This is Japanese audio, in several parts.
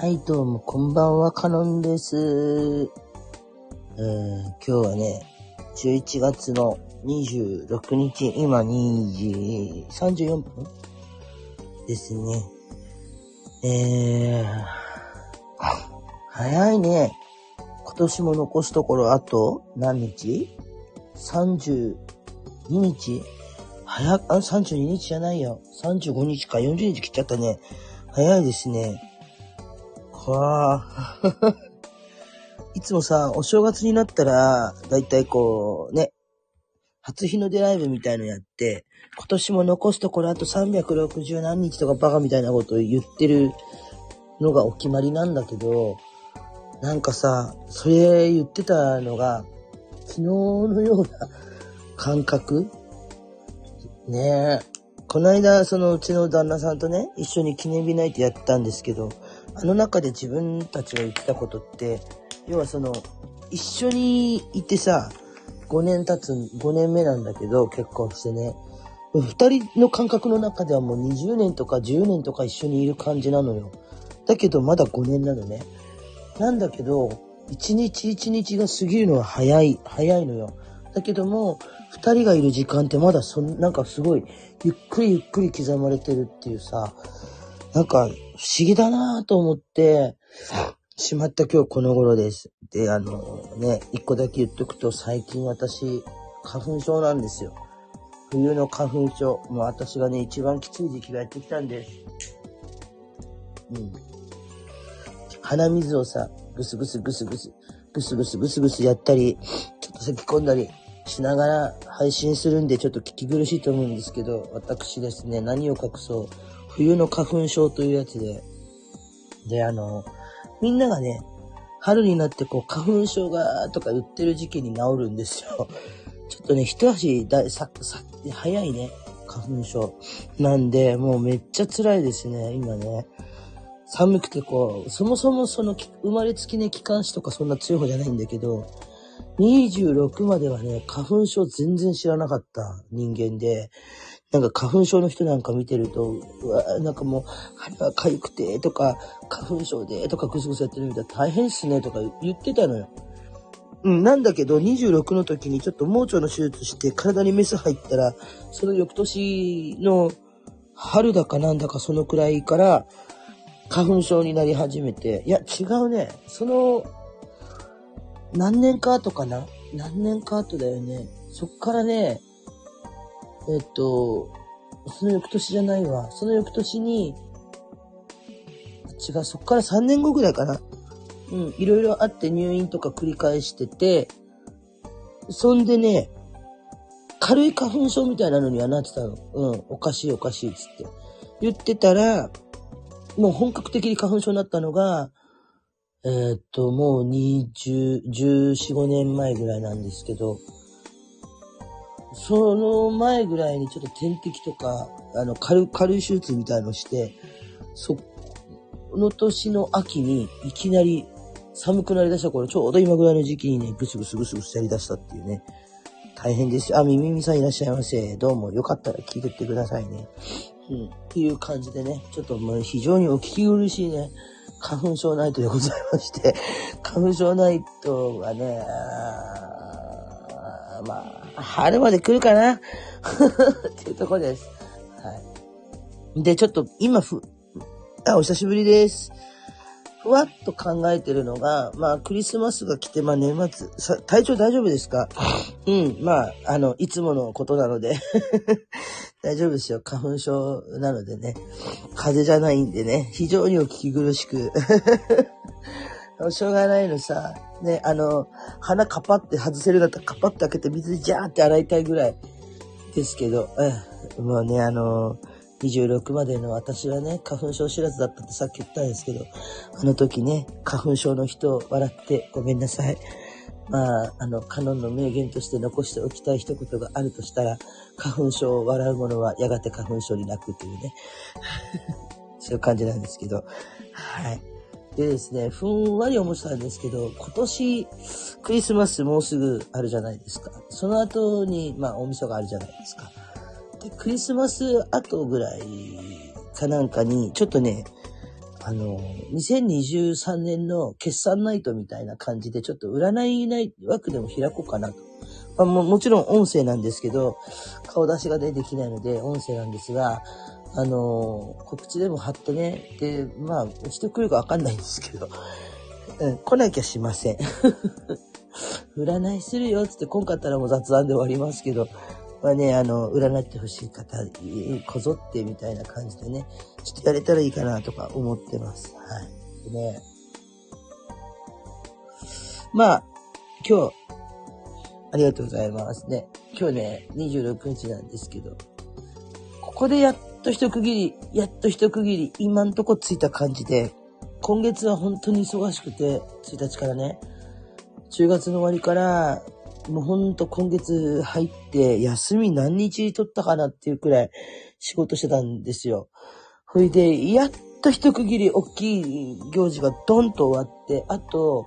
はい、どうも、こんばんは、カノンです。えー、今日はね、11月の26日、今2時34分ですね。えー、早いね。今年も残すところあと何日 ?32 日早、あ、32日じゃないよ。35日か40日切っちゃったね。早いですね。わあ。いつもさ、お正月になったら、だいたいこう、ね、初日の出ライブみたいのやって、今年も残すところあと360何日とかバカみたいなことを言ってるのがお決まりなんだけど、なんかさ、それ言ってたのが、昨日のような 感覚？ねえ。この間、そのうちの旦那さんとね、一緒に記念日ナイトやったんですけど、あの中で自分たちが言ったことって、要はその、一緒にいてさ、5年経つ、5年目なんだけど、結婚してね。二人の感覚の中ではもう20年とか10年とか一緒にいる感じなのよ。だけどまだ5年なのね。なんだけど、一日一日が過ぎるのは早い、早いのよ。だけども、二人がいる時間ってまだそ、なんかすごい、ゆっくりゆっくり刻まれてるっていうさ、なんか不思議だなぁと思って、しまった今日この頃です。で、あのね、一個だけ言っとくと最近私、花粉症なんですよ。冬の花粉症。もう私がね、一番きつい時期がやってきたんです。うん。鼻水をさ、ぐすぐすぐすぐす、ぐすぐすぐすぐすやったり、ちょっと咳き込んだりしながら配信するんでちょっと聞き苦しいと思うんですけど、私ですね、何を隠そう。冬の花粉症というやつで、で、あの、みんながね、春になってこう、花粉症が、とか言ってる時期に治るんですよ。ちょっとね、一足だ、さ、さ、早いね、花粉症。なんで、もうめっちゃ辛いですね、今ね。寒くてこう、そもそもその生まれつきね、気管支とかそんな強い方じゃないんだけど、26まではね、花粉症全然知らなかった人間で、なんか花粉症の人なんか見てると、うわなんかもう、鼻が痒くてとか、花粉症でとかぐすぐすやってるみたいな大変っすねとか言ってたのよ。うん、なんだけど、26の時にちょっと盲腸の手術して体にメス入ったら、その翌年の春だかなんだかそのくらいから、花粉症になり始めて、いや、違うね。その、何年か後かな？何年か後だよね。そっからね、えっと、その翌年じゃないわ。その翌年に、違う、そっから3年後ぐらいかな。うん、いろいろあって入院とか繰り返してて、そんでね、軽い花粉症みたいなのにはなってたの。うん、おかしいおかしいっつって。言ってたら、もう本格的に花粉症になったのが、えーっと、もう20、14、5年前ぐらいなんですけど、その前ぐらいにちょっと点滴とか、あの、軽い、軽い手術みたいのして、その年の秋にいきなり寒くなりだした頃、ちょうど今ぐらいの時期にね、ぐすぐすぐすぐすやりだしたっていうね。大変ですよ。あ、みみみさんいらっしゃいませ。どうも、よかったら聞いてってくださいね。うん。っていう感じでね、ちょっともう非常にお聞き苦しいね、花粉症ナイトでございまして、花粉症ナイトはね、まあ、春まで来るかな？っていうところです。はい。で、ちょっと今ふ、あ、お久しぶりです。ふわっと考えてるのが、まあ、クリスマスが来て、まあ、年末、さ、体調大丈夫ですか？うん、まあ、あの、いつものことなので、大丈夫ですよ。花粉症なのでね。風邪じゃないんでね。非常にお聞き苦しく。しょうがないのさ。ね、あの、鼻カパって外せるんだったらカパって開けて水でジャーって洗いたいぐらいですけど、うん、もうね、あの、26までの私はね、花粉症知らずだったってさっき言ったんですけど、あの時ね、花粉症の人を笑ってごめんなさい。まあ、あの、カノンの名言として残しておきたい一言があるとしたら、花粉症を笑う者はやがて花粉症に泣くというね。そういう感じなんですけど。はい。でですね、ふんわり思ってたんですけど、今年、クリスマスもうすぐあるじゃないですか。その後に、まあ、大晦日があるじゃないですか。で、クリスマス後ぐらいかなんかに、ちょっとね、あの、2023年の決算ナイトみたいな感じで、ちょっと占いない枠でも開こうかなと。まあ、ももちろん音声なんですけど、顔出しがね、できないので、音声なんですが、あの告知でも貼ってね、で、まあ、してくるかわかんないんですけど、うん、来なきゃしません。占いするよ、つって来んかったらもう雑談で終わりますけど、まあね、あの、占ってほしい方、こぞってみたいな感じでね、ちょっとやれたらいいかなとか思ってます。はい。でね、まあ、今日、ありがとうございますね。今日ね、26日なんですけど、ここでやっと一区切り、やっと一区切り、今んとこついた感じで、今月は本当に忙しくて、1日からね、10月の終わりから、もうほんと今月入って休み何日取ったかなっていうくらい仕事してたんですよ。ほいで、やっと一区切り大きい行事がドンと終わって、あと、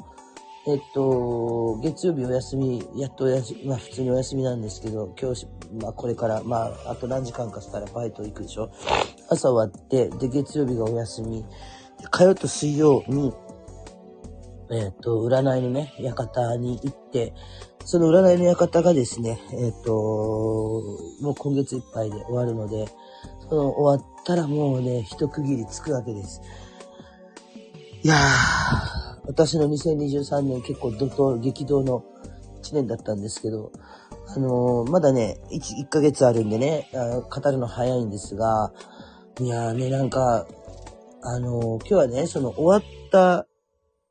えっと、月曜日お休み、やっとお休み、まあ普通にお休みなんですけど、今日、まあこれから、まああと何時間かしたらバイト行くでしょ？朝終わって、で月曜日がお休み。火曜と水曜に、えっと、占いのね、館に行って、その占いの館がですね、えっ、と、もう今月いっぱいで終わるので、その終わったらもうね、一区切りつくわけです。いやー、私の2023年結構怒涛、激動の1年だったんですけど、あのー、まだね1、1ヶ月あるんでね、語るの早いんですが、いやーね、なんか、あのー、今日はね、その終わった、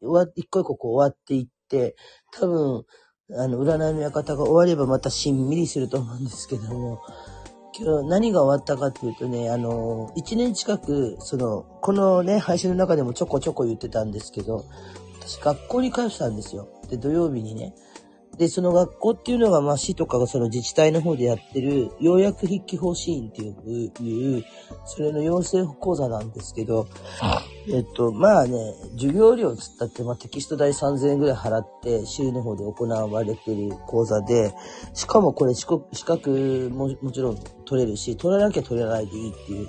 終わ一個一個こう終わっていって、多分、あの、占いの館が終わればまたしんみりすると思うんですけども、今日何が終わったかっていうとね、あの、1年近く、その、このね、配信の中でもちょこちょこ言ってたんですけど、私学校に通ってたんですよ。で、土曜日にね。で、その学校っていうのが、まあ、市とかがその自治体の方でやってる、ようやく筆記方針っていう、それの養成講座なんですけど、えっと、まあね、授業料つったって、まあ、テキスト代3000円ぐらい払って、市の方で行われてる講座で、しかもこれ資格ももちろん取れるし、取らなきゃ取らないでいいっていう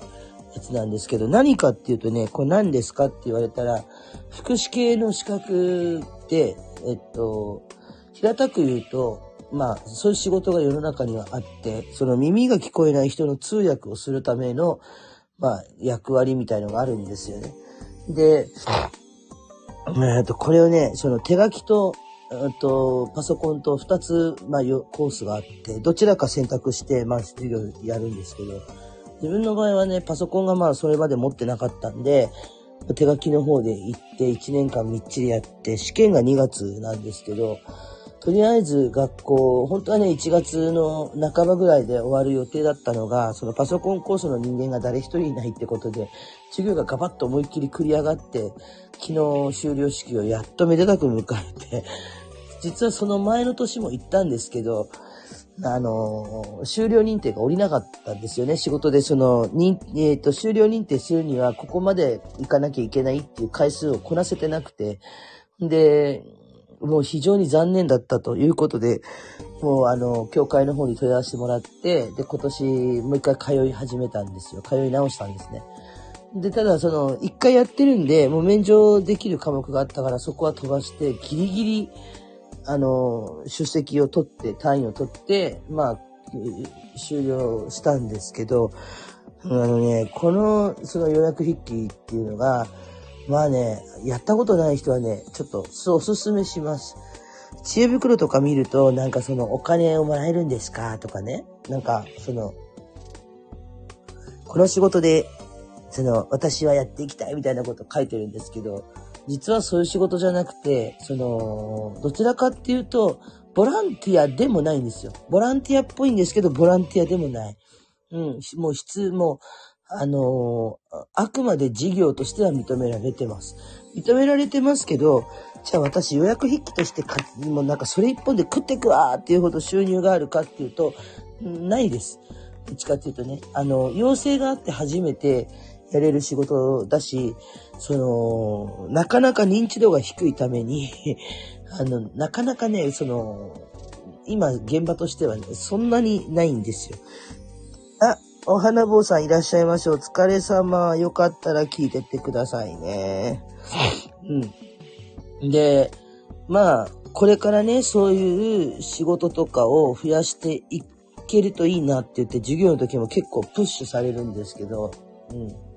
やつなんですけど、何かっていうとね、これ何ですかって言われたら、福祉系の資格で、えっと、平たく言うと、まあ、そういう仕事が世の中にはあって、その耳が聞こえない人の通訳をするための、まあ、役割みたいのがあるんですよね。で、えっと、これをね、その手書きと、と、パソコンと2つ、まあ、コースがあって、どちらか選択して、まあ、授業やるんですけど、自分の場合はね、パソコンがまあ、それまで持ってなかったんで、手書きの方で行って1年間みっちりやって、試験が2月なんですけど、とりあえず学校、本当はね、1月の半ばぐらいで終わる予定だったのが、そのパソコンコースの人間が誰一人いないってことで、授業がガバッと思いっきり繰り上がって、昨日終了式をやっとめでたく迎えて、実はその前の年も行ったんですけど、あの、終了認定が下りなかったんですよね。仕事でその、えっ、ー、と、終了認定するには、ここまで行かなきゃいけないっていう回数をこなせてなくて、で、もう非常に残念だったということで、もうあの、教会の方に問い合わせてもらって、で、今年もう一回通い始めたんですよ。通い直したんですね。で、ただその、一回やってるんで、もう免除できる科目があったから、そこは飛ばして、ギリギリ、あの、出席を取って、単位を取って、まあ、終了したんですけど、あのね、この、その予約筆記っていうのが、まあね、やったことない人はね、ちょっと、おすすめします。知恵袋とか見ると、なんかその、お金をもらえるんですかとかね、なんか、その、この仕事で、その、私はやっていきたいみたいなこと書いてるんですけど、実はそういう仕事じゃなくて、その、どちらかっていうと、ボランティアでもないんですよ。ボランティアっぽいんですけど、ボランティアでもない。うん、もう質、もう、あのあくまで事業としては認められてます。認められてますけど、じゃあ私予約筆記としてか、もうなんかそれ一本で食ってくわーっていうほど収入があるかっていうと、ないです。どっちかっていうとね、あの、要請があって初めて、やれる仕事だし、その、なかなか認知度が低いために あの、なかなかね、その、今現場としてはね、そんなにないんですよ。あ、お花坊さんいらっしゃいましょう。お疲れ様。よかったら聞いてってくださいね。うん。で、まあ、これからね、そういう仕事とかを増やしていけるといいなって言って、授業の時も結構プッシュされるんですけど、うん。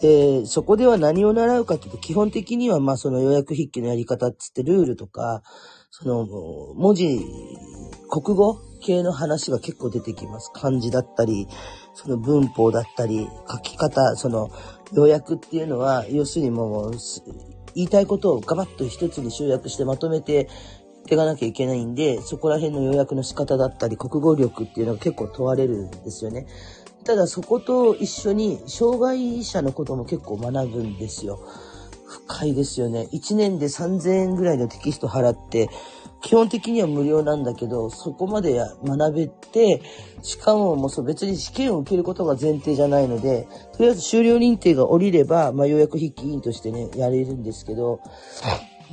で、そこでは何を習うかっていうと、基本的には、まあ、その予約筆記のやり方っつってルールとか、その、文字、国語系の話が結構出てきます。漢字だったり、その文法だったり、書き方、その、要約っていうのは、要するにもう、言いたいことをガバッと一つに集約してまとめていかなきゃいけないんで、そこら辺の要約の仕方だったり、国語力っていうのが結構問われるんですよね。ただそこと一緒に障害者のことも結構学ぶんですよ。深いですよね。1年で3000円ぐらいのテキスト払って、基本的には無料なんだけど、そこまで学べて、しかももうそう別に試験を受けることが前提じゃないので、とりあえず修了認定が下りれば、まあ、ようやく筆記委員としてね、やれるんですけど、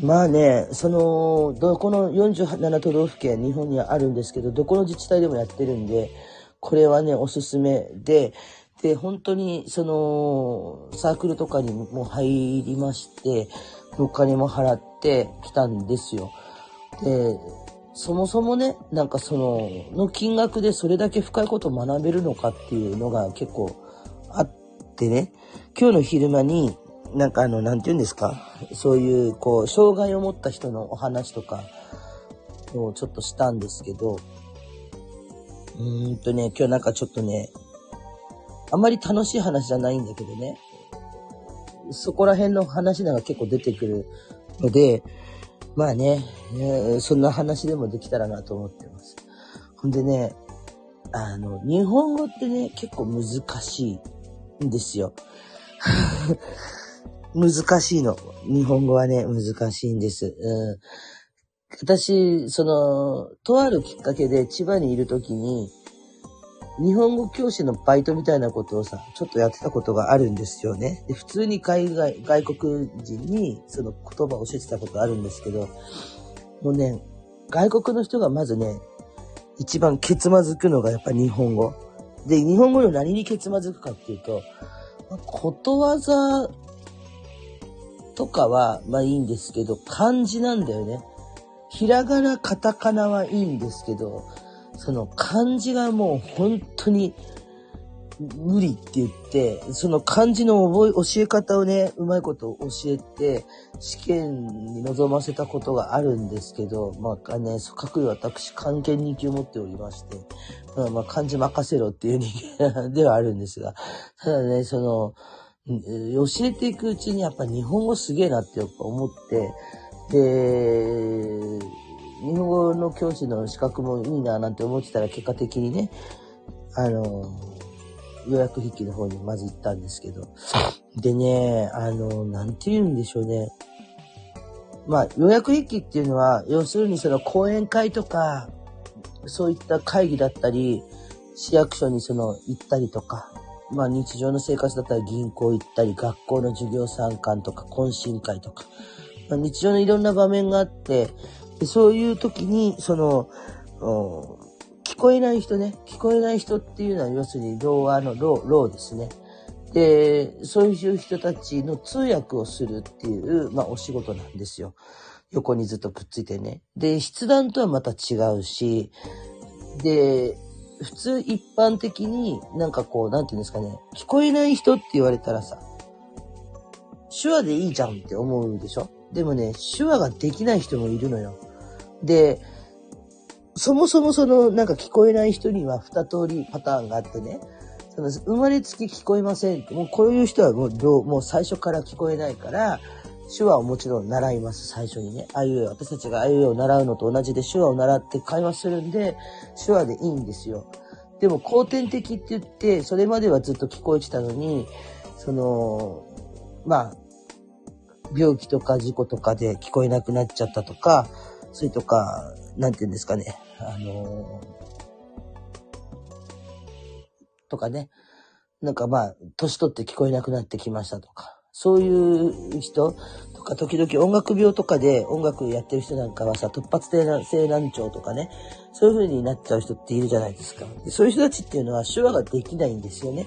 まあね、その、どこの47都道府県、日本にはあるんですけど、どこの自治体でもやってるんで、これはね、おすすめで、で、本当に、その、サークルとかにも入りまして、お金も払ってきたんですよ。で、そもそもね、なんかその、の金額でそれだけ深いことを学べるのかっていうのが結構あってね、今日の昼間に、なんかあの、なんて言うんですか、そういう、こう、障害を持った人のお話とかをちょっとしたんですけど、うーんとね、今日なんかちょっとね、あんまり楽しい話じゃないんだけどね、そこら辺の話なんか結構出てくるので、まあね、そんな話でもできたらなと思ってます。ほんでね、あの、日本語ってね、結構難しいんですよ。難しいの。日本語はね、難しいんです。うん、私、その、とあるきっかけで千葉にいるときに、日本語教師のバイトみたいなことをさ、ちょっとやってたことがあるんですよね。で、普通に海外、外国人にその言葉を教えてたことあるんですけど、もうね、外国の人がまずね、一番ケツまずくのがやっぱ日本語。で、日本語の何にケツまずくかっていうと、ことわざとかは、まあいいんですけど、漢字なんだよね。ひらがな、カタカナはいいんですけど、その漢字がもう本当に無理って言って、その漢字の覚え、教え方をね、うまいこと教えて、試験に臨ませたことがあるんですけど、まあね、各位私、関係人気を持っておりまして、まあ、まあ漢字任せろっていう人間ではあるんですが、ただね、その、教えていくうちにやっぱ日本語すげえなってやっぱ思って、で、日本語の教師の資格もいいななんて思ってたら結果的にね、あの、予約筆記の方にまず行ったんですけど。でね、あの、なんて言うんでしょうね。まあ、要約筆記っていうのは、要するにその講演会とか、そういった会議だったり、市役所にその行ったりとか、まあ日常の生活だったら銀行行ったり、学校の授業参観とか、懇親会とか、まあ、日常のいろんな場面があって、でそういう時に、その、聞こえない人ね、聞こえない人っていうのは要するに童話のロー、ローですね。で、そういう人たちの通訳をするっていう、まあお仕事なんですよ。横にずっとくっついてね。で、筆談とはまた違うし、で、普通一般的になんかこう、なんていうんですかね、聞こえない人って言われたらさ、手話でいいじゃんって思うでしょ？でもね、手話ができない人もいるのよ。で、そもそもその、なんか聞こえない人には二通りパターンがあってね、その生まれつき聞こえませんって、もうこういう人はもうどう、もう最初から聞こえないから、手話をもちろん習います、最初にね。あいうえ、私たちがあいうえを習うのと同じで手話を習って会話するんで、手話でいいんですよ。でも後天的って言って、それまではずっと聞こえてたのに、その、まあ、病気とか事故とかで聞こえなくなっちゃったとか、それとか、なんて言うんですかね、あのとかね、なんかまあ、年取って聞こえなくなってきましたとか、そういう人とか、時々音楽病とかで音楽やってる人なんかはさ、突発性難聴とかね、そういう風になっちゃう人っているじゃないですか。でそういう人たちっていうのは手話ができないんですよね。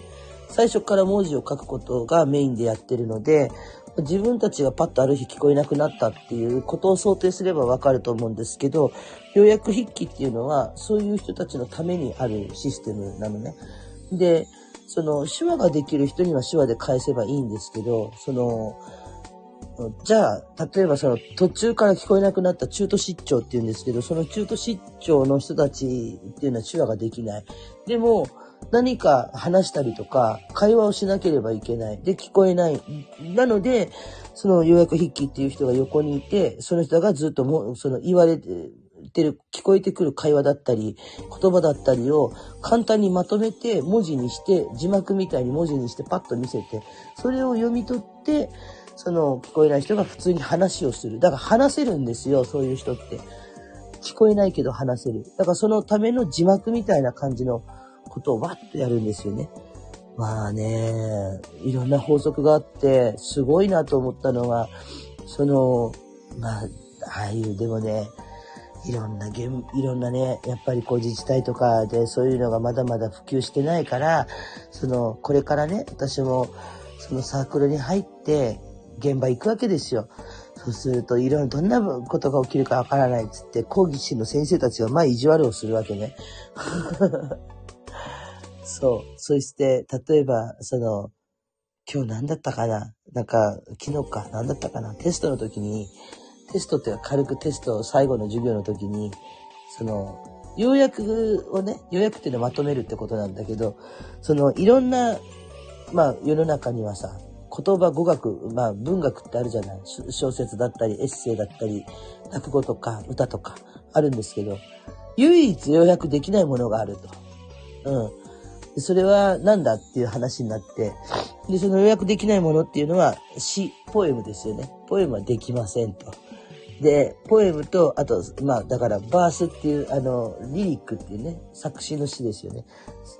最初から文字を書くことがメインでやってるので、自分たちがパッとある日聞こえなくなったっていうことを想定すればわかると思うんですけど、要約筆記っていうのはそういう人たちのためにあるシステムなのね。で、その手話ができる人には手話で返せばいいんですけど、その、じゃあ、例えばその途中から聞こえなくなった中途失調っていうんですけど、その中途失調の人たちっていうのは手話ができない。でも、何か話したりとか、会話をしなければいけない。で、聞こえない。なので、その予約筆記っていう人が横にいて、その人がずっとも、その言われてる、聞こえてくる会話だったり、言葉だったりを簡単にまとめて文字にして、字幕みたいに文字にしてパッと見せて、それを読み取って、その聞こえない人が普通に話をする。だから話せるんですよ、そういう人って。聞こえないけど話せる。だからそのための字幕みたいな感じのことをわっとやるんですよね。まあね、いろんな法則があって、すごいなと思ったのは、その、まあ、ああいう、でもね、いろんなゲいろんなね、やっぱりこう自治体とかでそういうのがまだまだ普及してないから、その、これからね、私もそのサークルに入って現場行くわけですよ。そうすると、いろいろどんなことが起きるかわからないっつって、講義士の先生たちがまあ意地悪をするわけね。そう。そして、例えば、その、今日何だったかな？なんか、昨日か何だったかな？テストの時に、テストっていうか軽くテスト最後の授業の時に、その、要約をね、要約っていうのをまとめるってことなんだけど、その、いろんな、まあ、世の中にはさ、言葉語学、まあ、文学ってあるじゃない？小説だったり、エッセイだったり、落語とか歌とかあるんですけど、唯一要約できないものがあると。うん。それは何だっていう話になって、で、その予約できないものっていうのは詩、ポエムですよね。ポエムはできませんと。で、ポエムと、あと、まあ、だから、バースっていう、あの、リリックっていうね、作詞の詩ですよね。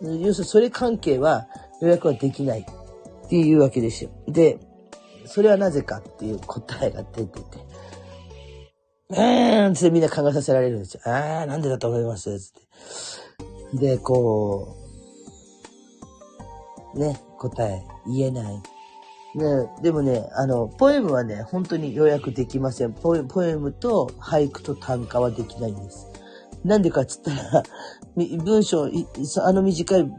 要するに、それ関係は予約はできないっていうわけですよ。で、それはなぜかっていう答えが出てて、うーんってみんな考えさせられるんですよ。あー、なんでだと思います？つって。で、こう、ね、答え言えない。ね、でもね、あの、ポエムはね、本当に予約できません。ポエポエムと俳句と短歌はできないんです。なんでかっつったら、文章、あの短い、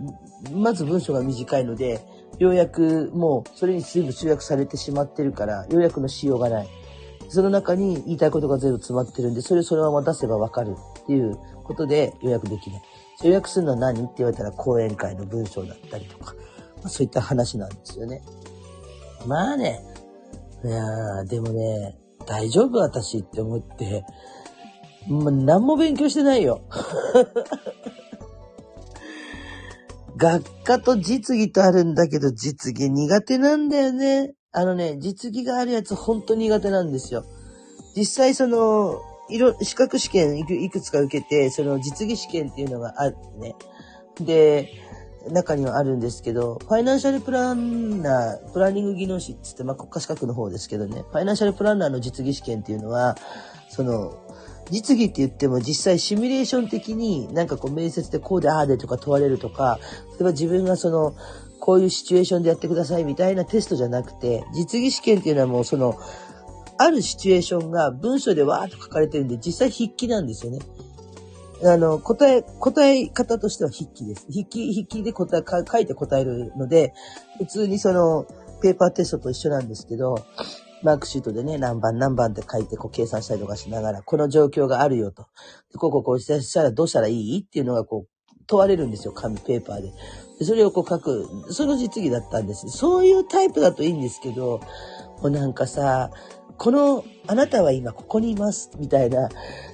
まず文章が短いので、要約もうそれに全部集約されてしまってるから、要約のしようがない。その中に言いたいことが全部詰まってるんで、それをそのまま出せばわかるっていうことで予約できない。予約するのは何？って言われたら講演会の文章だったりとか、そういった話なんですよね。まあね、いやでもね、大丈夫私って思って、まあ、何も勉強してないよ。学科と実技とあるんだけど、実技苦手なんだよね。あのね、実技があるやつ本当苦手なんですよ。実際その、いろ、資格試験いくいくつか受けて、その実技試験っていうのがあるね。で、中にはあるんですけど、ファイナンシャルプランナー、プランニング技能士ってって、まあ、国家資格の方ですけどね、ファイナンシャルプランナーの実技試験っていうのは、その、実技って言っても実際シミュレーション的になんかこう面接でこうでああでとか問われるとか、例えば自分がその、こういうシチュエーションでやってくださいみたいなテストじゃなくて、実技試験っていうのはもうその、あるシチュエーションが文章でわーっと書かれてるんで、実際筆記なんですよね。あの、答え、答え方としては筆記です。筆記、筆記で答え、書いて答えるので、普通にその、ペーパーテストと一緒なんですけど、マークシートでね、何番何番って書いてこう計算したりとかしながら、この状況があるよと。こここうしたらどうしたらいいっていうのがこう問われるんですよ、紙、ペーパーで。でそれをこう書く、その実技だったんです。そういうタイプだといいんですけど、もうなんかさ、この、あなたは今ここにいます、みたいな、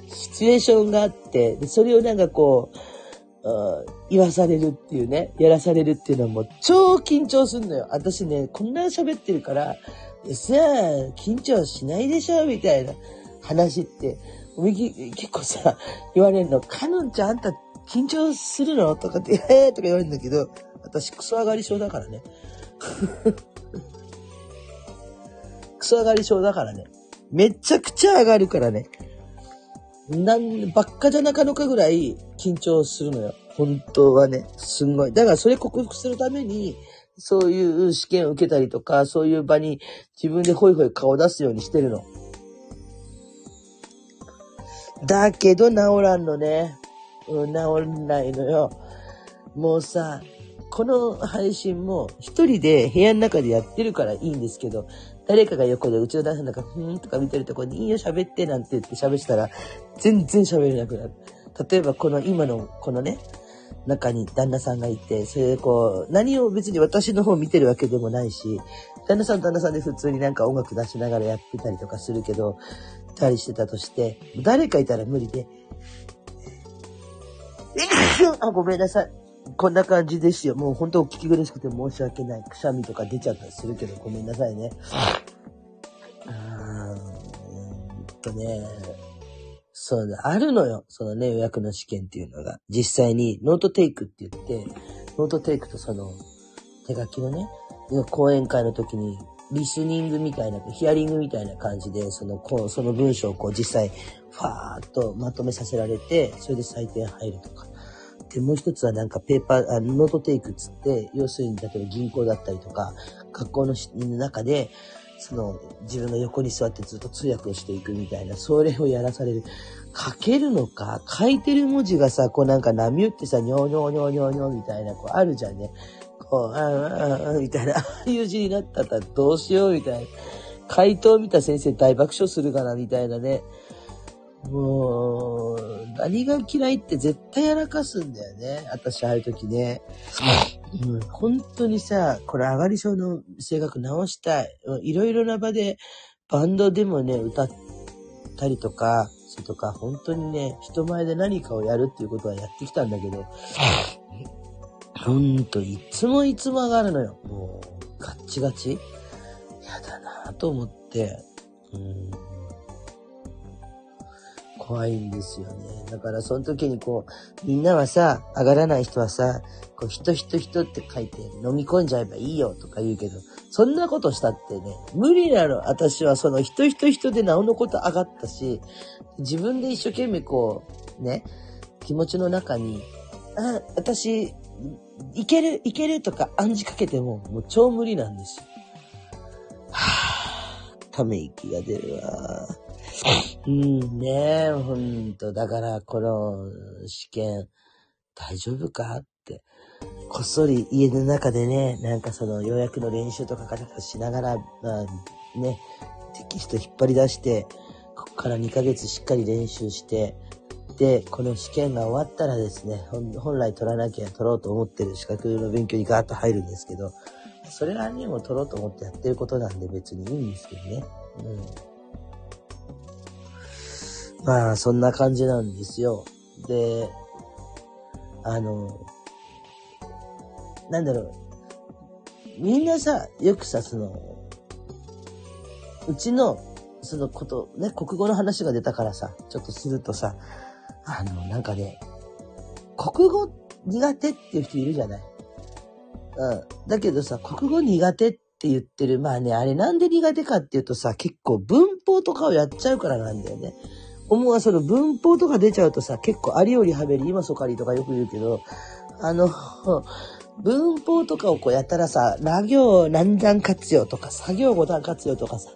シチュエーションがあって、で、それをなんかこう、言わされるっていうね、やらされるっていうのはもう超緊張すんのよ。私ね、こんな喋ってるから、さあ、緊張しないでしょみたいな話って、結構さ、言われるの、かのんちゃんあんた緊張するの？とかって、えーとか言われるんだけど、私クソ上がり症だからね。クソ上がり症だからね。めちゃくちゃ上がるからね。なん、ばっかじゃなかのかぐらい緊張するのよ。本当はね、すんごい。だからそれ克服するために、そういう試験を受けたりとか、そういう場に自分でホイホイ顔出すようにしてるの。だけど治らんのね。うん、治んないのよ。もうさ、この配信も一人で部屋の中でやってるからいいんですけど、誰かが横でうちの旦那なんか、ふーんとか見てるとこにいいよ喋ってなんて言って喋ったら、全然喋れなくなる。例えばこの今のこのね、中に旦那さんがいて、それでこう、何を別に私の方見てるわけでもないし、旦那さん旦那さんで普通になんか音楽出しながらやってたりとかするけど、たりしてたとして、誰かいたら無理で、あ、ごめんなさい。こんな感じですよ。もう本当お聞き苦しくて申し訳ない。くしゃみとか出ちゃったりするけど、ごめんなさいね。とね、そうだ、あるのよ。そのね、要約の試験っていうのが。実際にノートテイクって言って、ノートテイクとその手書きのね、講演会の時にリスニングみたいな、ヒアリングみたいな感じで、その、こう、その文章をこう実際、ファーっとまとめさせられて、それで採点入るとか。で、もう一つはなんかペーパー、あノートテイクっつって、要するに例えば銀行だったりとか、学校の中で、その自分の横に座ってずっと通訳をしていくみたいな、それをやらされる。書けるのか？書いてる文字がさ、こうなんか波打ってさ、にょうにょにょにょにょみたいな、こうあるじゃんね。こう、ああ、ああ、みたいな、ああいう字になったらどうしようみたいな。回答見た先生大爆笑するかなみたいなね。もう、何が嫌いって絶対やらかすんだよね。私、ああいう時ね。うん、本当にさ、これ上がり症の性格直したい。いろいろな場で、バンドでもね、歌ったりとか、それとか、本当にね、人前で何かをやるっていうことはやってきたんだけど、ほんと、いつもいつも上がるのよ。もう、ガッチガチ。やだなぁと思って、うん、怖いんですよね。だから、その時にこう、みんなはさ、上がらない人はさ、こう、人人人って書いて飲み込んじゃえばいいよとか言うけど、そんなことしたってね、無理なの。私はその人人人でなおのこと上がったし、自分で一生懸命こう、ね、気持ちの中に、あ、私、いける、いけるとか暗示かけても、もう超無理なんですよ。はぁ、ため息が出るわ。うんねほんと。だから、この試験、大丈夫かって。こっそり家の中でね、なんかその予約の練習とかからしながら、まあね、テキスト引っ張り出して、ここから2ヶ月しっかり練習して、で、この試験が終わったらですね、本来取らなきゃ取ろうと思ってる資格の勉強にガーッと入るんですけど、それはね、も取ろうと思ってやってることなんで別にいいんですけどね。うん。まあ、そんな感じなんですよ。で、あの、なんだろう。みんなさ、よくさ、その、うちの、そのこと、ね、国語の話が出たからさ、ちょっとするとさ、あの、なんかね、国語苦手っていう人いるじゃない？うん。だけどさ、国語苦手って言ってる、まあね、あれなんで苦手かっていうとさ、結構文法とかをやっちゃうからなんだよね。思うはその文法とか出ちゃうとさ、結構ありよりはべり、今そかりとかよく言うけど、あの、文法とかをこうやったらさ、ラ行何段活用とか、作業五段活用とかさ、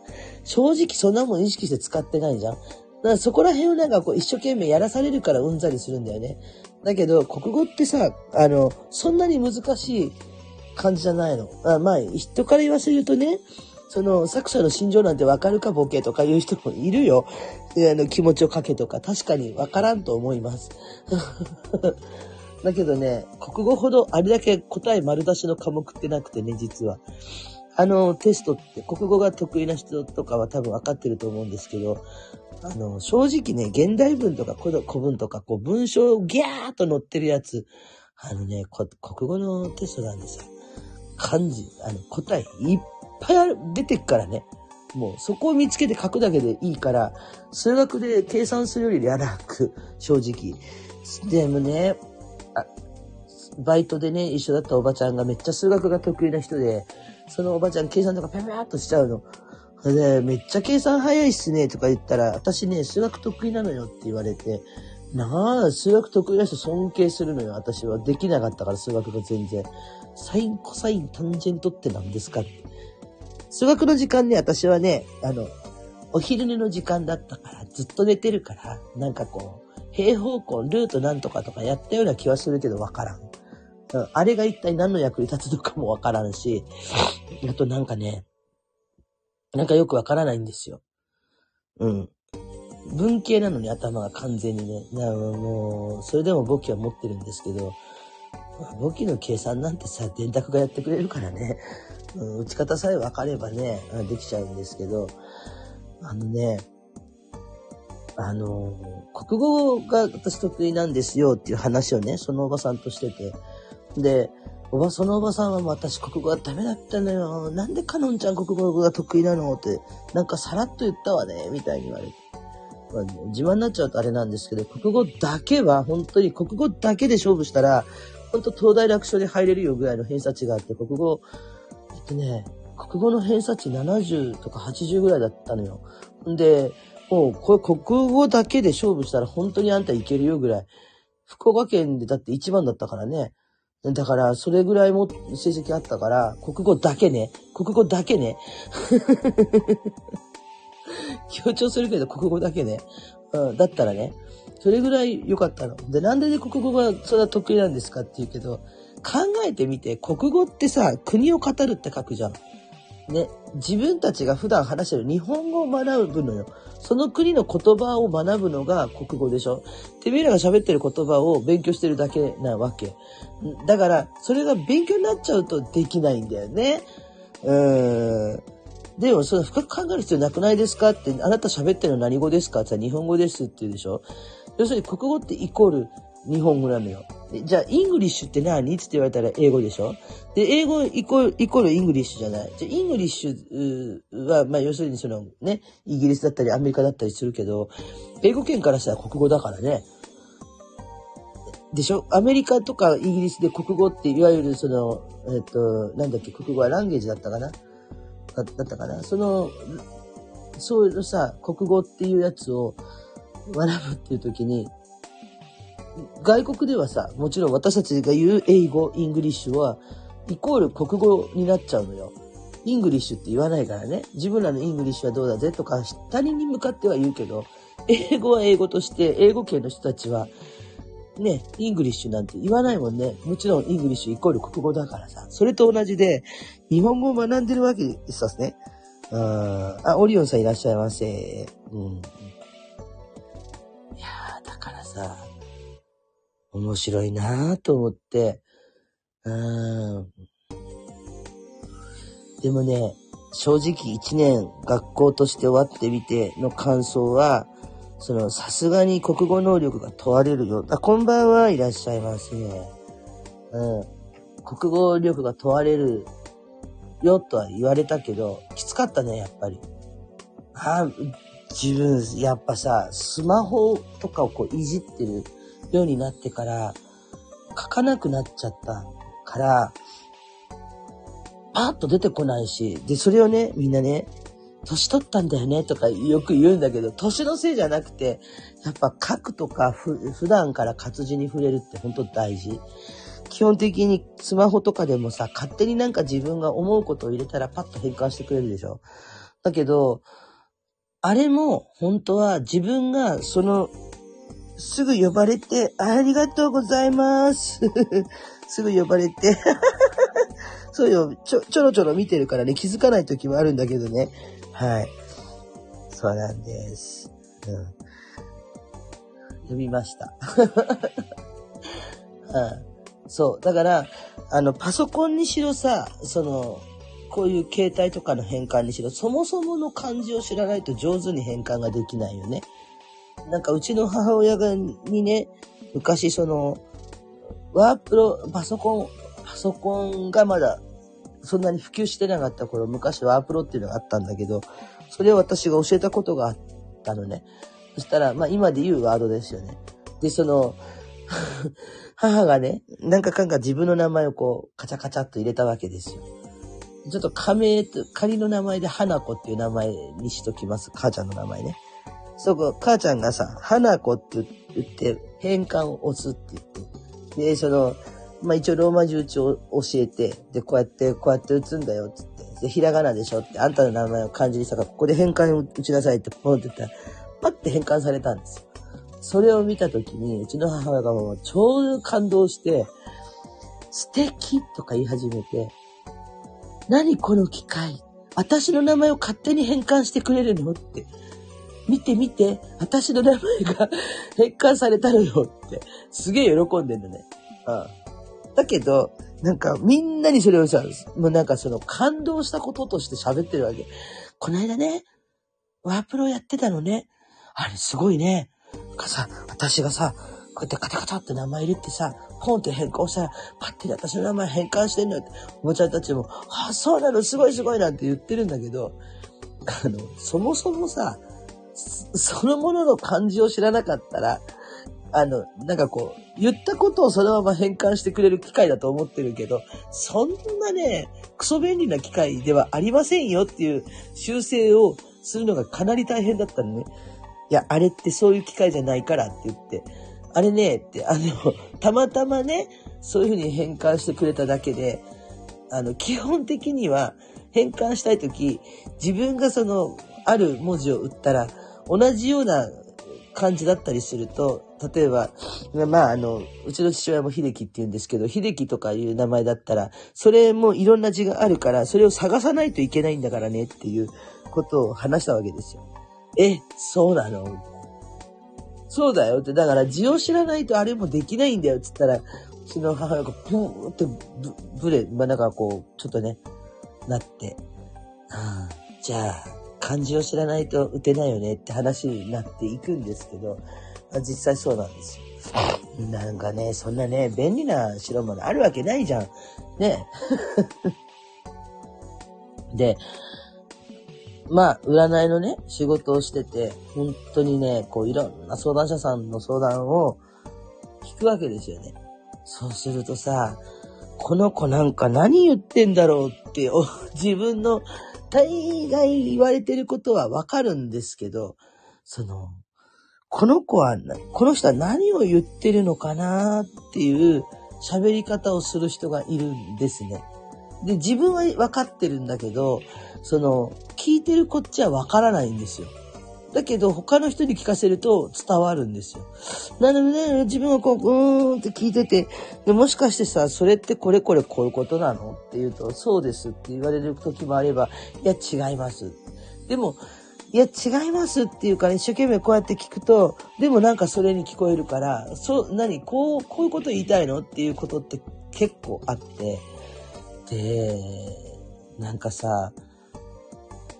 正直そんなもん意識して使ってないじゃん。だからそこら辺をなんかこう一生懸命やらされるからうんざりするんだよね。だけど、国語ってさ、あの、そんなに難しい感じじゃないの。あまあ、人から言わせるとね、その作者の心情なんてわかるかボケとか言う人もいるよ。であの気持ちをかけとか確かにわからんと思います。だけどね、国語ほどあれだけ答え丸出しの科目ってなくてね、実は。あのテストって国語が得意な人とかは多分わかってると思うんですけど、あの、正直ね、現代文とか古文とか、こう文章ギャーっと載ってるやつ、あのね、国語のテストなんでさ、漢字、あの、答えいっぱいある出てくからね。もうそこを見つけて書くだけでいいから、数学で計算するより楽、正直。でもね、バイトでね、一緒だったおばちゃんがめっちゃ数学が得意な人で、そのおばちゃん計算とかペペーっとしちゃうの。で、めっちゃ計算早いっすねとか言ったら、私ね、数学得意なのよって言われて、なあ、数学得意な人尊敬するのよ。私はできなかったから、数学が全然。サイン、コサイン、タンジェントって何ですかって。数学の時間ね、私はね、あの、お昼寝の時間だったから、ずっと寝てるから、なんかこう、平方根、ルートなんとかとかやったような気はするけどわからん。あれが一体何の役に立つのかもわからんし、あとなんかね、なんかよくわからないんですよ。うん。文系なのに頭が完全にね。なもう、それでも簿記は持ってるんですけど、簿記の計算なんてさ、電卓がやってくれるからね、打ち方さえ分かればね、できちゃうんですけど、あのね、あの、国語が私得意なんですよっていう話をね、そのおばさんとしてて。で、おば、そのおばさんは私国語がダメだったのよ。なんでかのんちゃん国語が得意なのって、なんかさらっと言ったわね、みたいに言われて。自慢になっちゃうとあれなんですけど、国語だけは本当に国語だけで勝負したら、本当東大楽勝で入れるよぐらいの偏差値があって、国語、えっとね、国語の偏差値70とか80ぐらいだったのよ。んで、もう、これ国語だけで勝負したら本当にあんたいけるよぐらい。福岡県でだって一番だったからね。だから、それぐらいも成績あったから、国語だけね。国語だけね。強調するけど、国語だけね。うん、だったらね。それぐらい良かったの。で、なんでね、国語がそれは得意なんですかって言うけど、考えてみて、国語ってさ、国を語るって書くじゃん。ね、自分たちが普段話してる日本語を学ぶのよ。その国の言葉を学ぶのが国語でしょ。てめえらが喋ってる言葉を勉強してるだけなわけ。だから、それが勉強になっちゃうとできないんだよね。うーん。でも、それ深く考える必要なくないですか？って、あなた喋ってるの何語ですか？って言ったら日本語ですって言うでしょ。要するに国語ってイコール日本語なのよ。じゃあ、 English って何？って言われたら英語でしょ？で、英語イコール、イコール English じゃない。じゃあ、 English は、まあ、要するにそのね、イギリスだったりアメリカだったりするけど、英語圏からしたら国語だからね。でしょ？アメリカとかイギリスで国語っていわゆるその、えっ、と、なんだっけ、国語は language だったかな？だったかな？その、そういうさ、国語っていうやつを学ぶっていう時に、外国ではさ、もちろん私たちが言う英語、 English は、イコール国語になっちゃうのよ。 English って言わないからね。自分らの English はどうだぜとか、他人に向かっては言うけど、英語は英語として、英語圏の人たちは、ね、 English なんて言わないもんね。もちろん English イコール国語だからさ。それと同じで、日本語を学んでるわけですね。うん。あ、オリオンさんいらっしゃいませ。うん。いやー、だからさ、面白いなぁと思って、うん。でもね、正直一年学校として終わってみての感想は、その、さすがに国語能力が問われるよ。あ、こんばんはいらっしゃいませ。うん。国語力が問われるよとは言われたけど、きつかったね、やっぱり。あ自分、やっぱさ、スマホとかをこういじってるようになってから、書かなくなっちゃったから、パーッと出てこないし、で、それをね、みんなね、年取ったんだよねとかよく言うんだけど、年のせいじゃなくて、やっぱ書くとか普段から活字に触れるって本当大事。基本的にスマホとかでもさ、勝手になんか自分が思うことを入れたらパッと変換してくれるでしょ。だけど、あれも本当は自分がそのすぐ呼ばれて、ありがとうございます。すぐ呼ばれて。そうよ、ちょ、ちょろちょろ見てるからね、気づかない時もあるんだけどね。はい。そうなんです。うん。読みました。う ん、そう。だから、あの、パソコンにしろさ、その、こういう携帯とかの変換にしろ、そもそもの漢字を知らないと上手に変換ができないよね。なんかうちの母親がにね、昔その、ワープロ、パソコン、パソコンがまだそんなに普及してなかった頃、昔ワープロっていうのがあったんだけど、それを私が教えたことがあったのね。そしたら、まあ今で言うワードですよね。で、その、母がね、なんかかんか自分の名前をこう、カチャカチャっと入れたわけですよ。ちょっと仮名と、仮の名前で花子っていう名前にしときます。母ちゃんの名前ね。そこ、母ちゃんがさ、花子って言って、変換を押すって言って。で、その、まあ、一応ローマ字打ちを教えて、で、こうやって、こうやって打つんだよって言って、で、ひらがなでしょって、あんたの名前を漢字にしたから、ここで変換を打ちなさいってポンって言ったら、パッて変換されたんですよ。それを見たときに、うちの母親がもう超感動して、素敵とか言い始めて、何この機械？私の名前を勝手に変換してくれるの？って。見て見て、私の名前が変換されたのよって。すげえ喜んでんのね。うん。だけど、なんかみんなにそれをさ、もうなんかその感動したこととして喋ってるわけ。この間ね、ワープロやってたのね。あれすごいね。かさ、私がさ、こうやってカタカタって名前入れてさ、ポンって変更したら、パッて私の名前変換してんのよって、おもちゃたちも、あ、そうなの、すごいすごいなんて言ってるんだけど、あの、そもそもさ、そのものの漢字を知らなかったら、あの、なんかこう、言ったことをそのまま変換してくれる機械だと思ってるけど、そんなね、クソ便利な機械ではありませんよっていう修正をするのがかなり大変だったのね。いや、あれってそういう機械じゃないからって言って、あれね、って、あの、たまたまね、そういうふうに変換してくれただけで、あの、基本的には変換したいとき、自分がその、ある文字を打ったら、同じような感じだったりすると、例えば、まあ、あの、うちの父親も秀樹って言うんですけど、秀樹とかいう名前だったら、それもいろんな字があるから、それを探さないといけないんだからねっていうことを話したわけですよ。え、そうなの？そうだよって、だから字を知らないとあれもできないんだよって言ったら、うちの母親がブーってブレ、まあ、なんかこう、ちょっとね、なって、はあ、じゃあ、漢字を知らないと打てないよねって話になっていくんですけど、まあ、実際そうなんですよ。なんかね、そんなね、便利な代物あるわけないじゃん。ね。で、まあ、占いのね、仕事をしてて、本当にね、こう、いろんな相談者さんの相談を聞くわけですよね。そうするとさ、この子なんか何言ってんだろうって、自分の大概言われてることはわかるんですけど、その、この子は、この人は何を言ってるのかなっていう喋り方をする人がいるんですね。で、自分は分かってるんだけど、その、聞いてるこっちはわからないんですよ。だけど、他の人に聞かせると伝わるんですよ。なので、ね、自分はこう、うーんって聞いてて、でもしかしてさ、それってこれこれこういうことなのって言うと、そうですって言われる時もあれば、いや、違います。でも、いや、違いますっていうか、ね、一生懸命こうやって聞くと、でもなんかそれに聞こえるから、そう、何こう、こういうこと言いたいのっていうことって結構あって、で、なんかさ、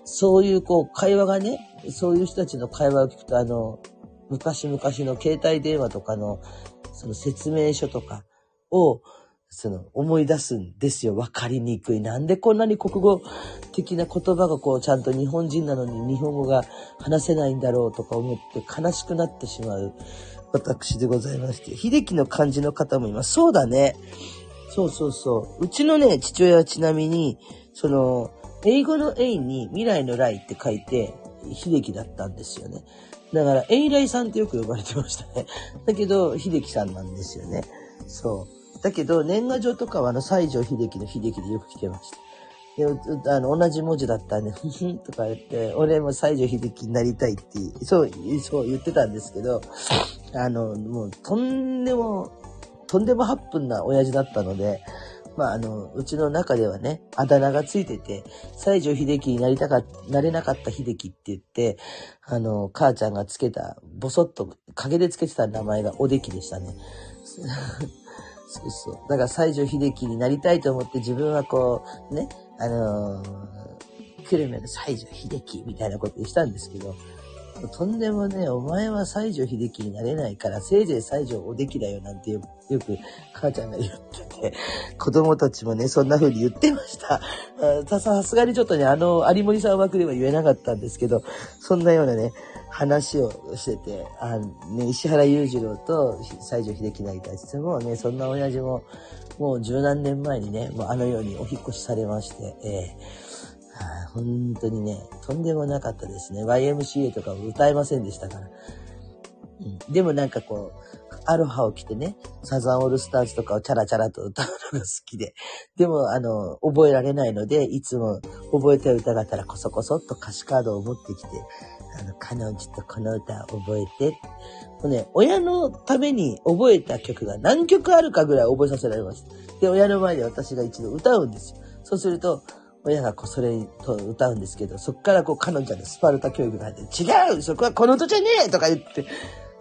そういうこう会話がね、そういう人たちの会話を聞くと、あの、昔々の携帯電話とかの、その説明書とかを、その、思い出すんですよ。わかりにくい。なんでこんなに国語的な言葉がこう、ちゃんと日本人なのに日本語が話せないんだろうとか思って悲しくなってしまう私でございまして。秀樹の漢字の方もいます。そうだね。そうそうそう。うちのね、父親はちなみに、その、英語の A に未来の来って書いて、秀樹だったんですよね。だから、英来さんってよく呼ばれてましたね。だけど、秀樹さんなんですよね。そう。だけど、年賀状とかはあの、西城秀樹の秀樹でよく来てました。であの、同じ文字だったんで、ふふんとか言って、俺も西城秀樹になりたいって、そう、そう言ってたんですけど、あの、もう、とんでも、とんでも8分な親父だったので、まあ、あの、うちの中ではね、あだ名がついてて、西城秀樹になりたか、なれなかった秀樹って言って、あの、母ちゃんがつけた、ぼそっと、陰でつけてた名前がおできでしたね。そうそう。だから西城秀樹になりたいと思って自分はこう、ね、あのー、久留米の西城秀樹みたいなことにしたんですけど、とんでもね、お前は西城秀樹になれないから、せいぜい西城おできだよなんてよく母ちゃんが言ってて、子供たちもね、そんな風に言ってました。さすがにちょっとね、あの、有森さん枠では言えなかったんですけど、そんなようなね、話をしてて、あね、石原裕次郎と西城秀樹なりたちもね、そんな親父も、もう十何年前にね、もうあのようにお引越しされまして、えー、本当にね、とんでもなかったですね。YMCA とかも歌えませんでしたから。うん、でもなんかこう、アロハを着てね、サザンオールスターズとかをチャラチャラと歌うのが好きで。でも、あの、覚えられないので、いつも覚えた歌があったらこそこそっと歌詞カードを持ってきて、あの、彼女とこの歌覚えて。もうね、親のために覚えた曲が何曲あるかぐらい覚えさせられます。で、親の前で私が一度歌うんですよ。そうすると、親がこうそれと歌うんですけど、そっからこう彼女のスパルタ教育が入って、違うそこはこの音じゃねえとか言って、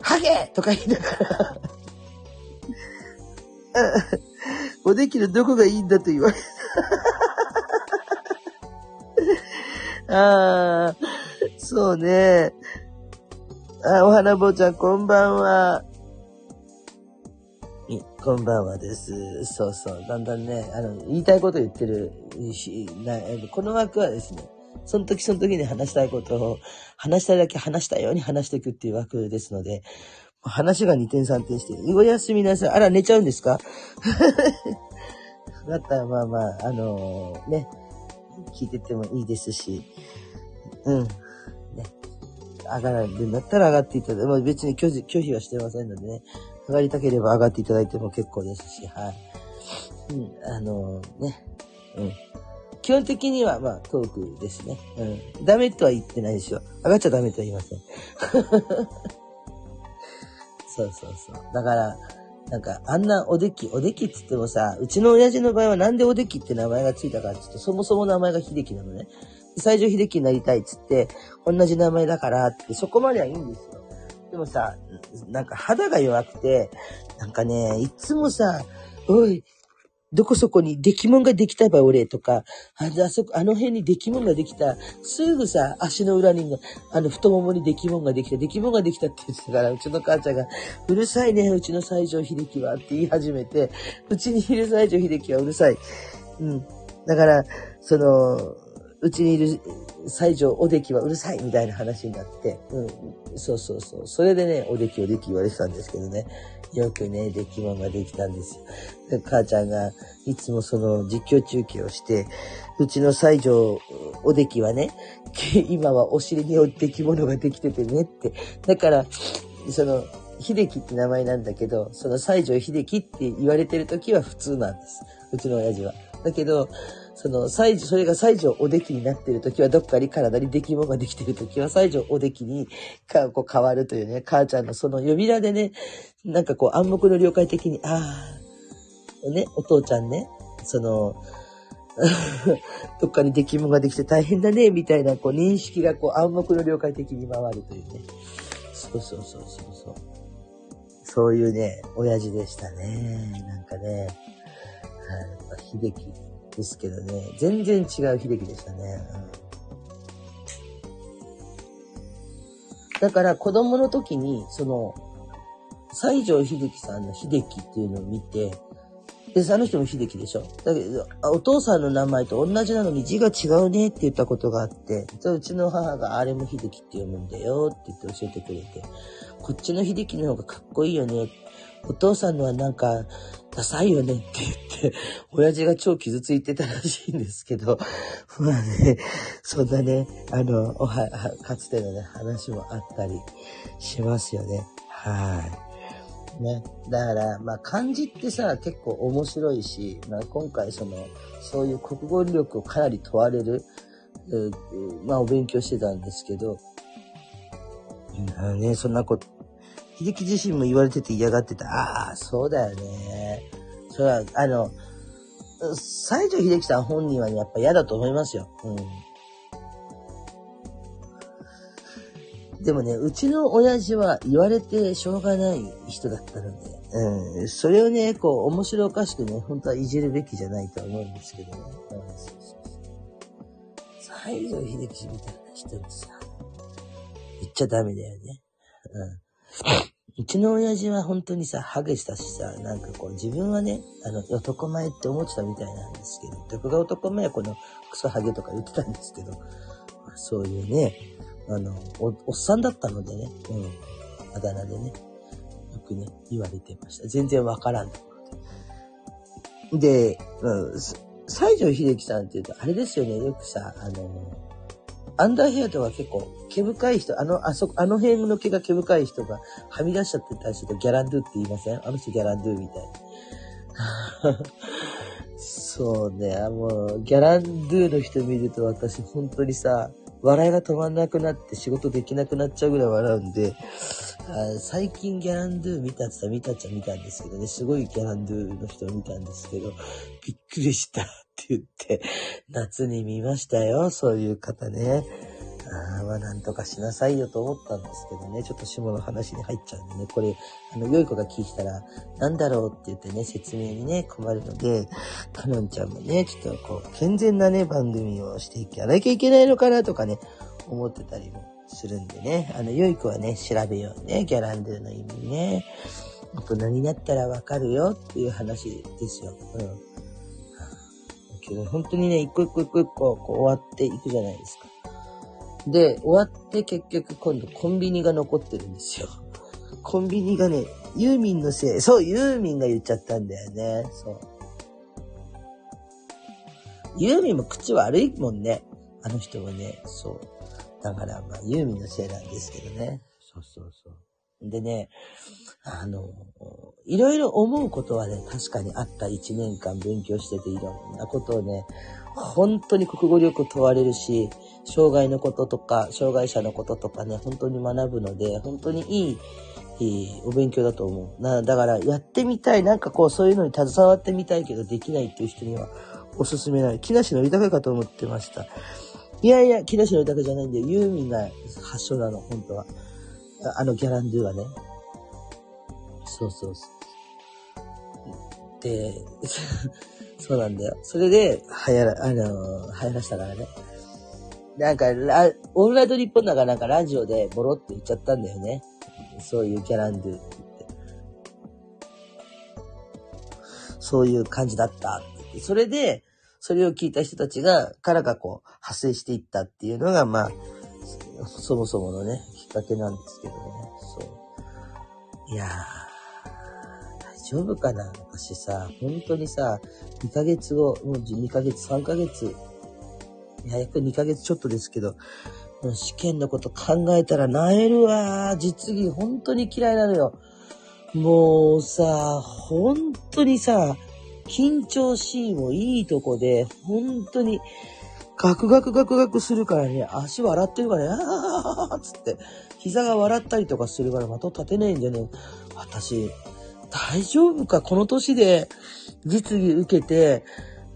ハゲとか言いながら おできのどこがいいんだと言われ ああ、そうね。あ、お花坊ちゃん、こんばんは。こんばんはです。そうそう。だんだんね、あの、言いたいこと言ってるし、なこの枠はですね、その時その時に話したいことを、話したいだけ話したように話していくっていう枠ですので、話が2点3点して、おやすみなさい。あら、寝ちゃうんですか? だったら、まあまあ、あのー、ね、聞いててもいいですし、うん。ね。上がるんだったら上がっていただいて、まあ別に拒拒否はしてませんのでね、上がりたければ上がっていただいても結構ですし、はい。うん、あのー、ね、うん。基本的には、まあ、トークですね。うん。ダメとは言ってないですよ。上がっちゃダメとは言いません。そうそうそう。だから、なんか、あんなおでき、おできっつってもさ、うちの親父の場合はなんでおできって名前がついたかっつって、そもそも名前が秀樹なのね。最初秀樹になりたいっつって、同じ名前だからって、そこまではいいんですよ。でもさ、なんか肌が弱くて、なんかね、いつもさ、おい、どこそこに出来物ができたば俺とか、ああそこ、あの辺に出来物ができた。すぐさ、足の裏に、あの太ももに出来物ができた。出来物ができたって言ってたから、うちの母ちゃんが、うるさいね、うちの西城秀樹はって言い始めて、うちにいる西城秀樹はうるさい。うん。だから、その、うちにいる西条おできはうるさいみたいな話になって、うん。そうそうそう。それでね、おできおでき言われてたんですけどね。よくね、できもんができたんですよ。で母ちゃんがいつもその実況中継をして、うちの西条おできはね、今はお尻にでき物ができててねって。だから、その、秀樹って名前なんだけど、その西条秀樹って言われてる時は普通なんです。うちの親父は。だけど、その、西、それが西条おできになってる時は、どっかに体に出来物ができてる時は、西条おできにかこう変わるというね、母ちゃんのその呼び名でね、なんかこう暗黙の了解的に、ああ、ね、お父ちゃんね、その、どっかに出来物ができて大変だね、みたいなこう認識がこう暗黙の了解的に回るというね。そうそうそうそうそう。そういうね、親父でしたね。なんかね、はい、秀樹ですけどね、全然違う秀樹でしたね。うん、だから子供の時に、その、西城秀樹さんの秀樹っていうのを見て、で、あの人も秀樹でしょだけど、お父さんの名前と同じなのに字が違うねって言ったことがあって、うちの母があれも秀樹って読むんだよって言って教えてくれて、こっちの秀樹の方がかっこいいよね。お父さんのはなんか、ダサいよねって言って、親父が超傷ついてたらしいんですけど、まあね、そんなね、あの、おは、かつてのね、話もあったりしますよね。はい。ね。だから、まあ漢字ってさ、結構面白いし、まあ今回その、そういう国語力をかなり問われる、まあお勉強してたんですけど、うん、ね、そんなこと、秀樹自身も言われてて嫌がってた。ああ、そうだよね。それは、あの、西城秀樹さん本人は、やっぱ嫌だと思いますよ。うん。でもね、うちの親父は言われてしょうがない人だったので、うん。それをね、こう、面白おかしくね、本当はいじるべきじゃないとは思うんですけどね。うん、そうそうそう西城秀樹みたいな人にさ、言っちゃダメだよね。うん。うちの親父は本当にさ、ハゲしたしさ、なんかこう自分はね、あの、男前って思ってたみたいなんですけど、どこが男前はこのクソハゲとか言ってたんですけど、まあ、そういうね、あの、お、おっさんだったのでね、うん。あだ名でね、よくね、言われてました。全然わからんで。で、うん、西城秀樹さんって言うと、あれですよね、よくさ、あの、アンダーヘアとか結構毛深い人、あの、あそ、あの辺の毛が毛深い人がはみ出しちゃってたりするとギャランドゥって言いません？あの人ギャランドゥみたいな。そうね、もう、ギャランドゥの人見ると私本当にさ、笑いが止まんなくなって仕事できなくなっちゃうぐらい笑うんで、あ最近ギャランドゥ見たって言ったら見たっちゃ見たんですけどね、すごいギャランドゥの人を見たんですけど、びっくりしたって言って、夏に見ましたよ、そういう方ね。あまあなんとかしなさいよと思ったんですけどね、ちょっと下の話に入っちゃうんでね、これ、あの、良い子が聞いたら、なんだろうって言ってね、説明にね、困るので、かのんちゃんもね、ちょっとこう、健全なね、番組をしていかなきゃいけないのかなとかね、思ってたりもするんでね、あの、良い子はね、調べようね、ギャランドゥの意味ね。大人になったらわかるよっていう話ですよ。うん。けど、本当にね、一個一個一個一個こう終わっていくじゃないですか。で、終わって結局今度コンビニが残ってるんですよ。コンビニがね、ユーミンのせい、そう、ユーミンが言っちゃったんだよね。そう。ユーミンも口悪いもんね。あの人はね、そう。だから、まあ、ユーミンのせいなんですけどね。そうそうそう。でね、あの、いろいろ思うことはね、確かにあった1年間勉強してていろんなことをね、本当に国語力問われるし、障害のこととか、障害者のこととかね、本当に学ぶので、本当にいい、いいお勉強だと思う。な、だから、やってみたい、なんかこう、そういうのに携わってみたいけど、できないっていう人には、おすすめない。木梨の豊かと思ってました。いやいや、木梨の豊かじゃないんで、ユーミンが発祥なの、本当は。あのギャランドゥはね。そうそうそう。で、そうなんだよ。それで、流行ら、あの流行らしたからね。なんか、ラ、オールライト日本だからなんかラジオでボロって言っちゃったんだよね。そういうギャランドゥって。そういう感じだった。それで、それを聞いた人たちが、からがこう、派生していったっていうのが、まあ、そもそものね、きっかけなんですけどね。そう。いやー、大丈夫かな私さ、本当にさ、2ヶ月後、もう2ヶ月、3ヶ月、いや、約2ヶ月ちょっとですけど、試験のこと考えたら萎えるわ。実技本当に嫌いなのよ。もうさ、本当にさ、緊張シーンもいいとこで、本当に、ガクガクガクガクするからね、足笑ってるからね、あーっつって、膝が笑ったりとかするから的立てないんじゃね私、大丈夫かこの年で実技受けて、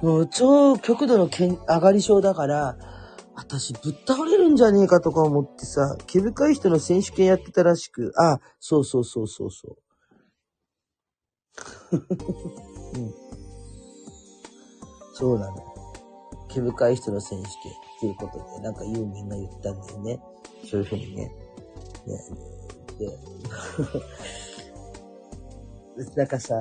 もう超極度の上がり症だから、私ぶっ倒れるんじゃねえかとか思ってさ、毛深い人の選手権やってたらしく、あ、そうそうそうそうそう。うん。そうなの。毛深い人の選手権っていうことで、なんかユーミンが言ったんだよね。そういうふうにね。ねで、なんかさ、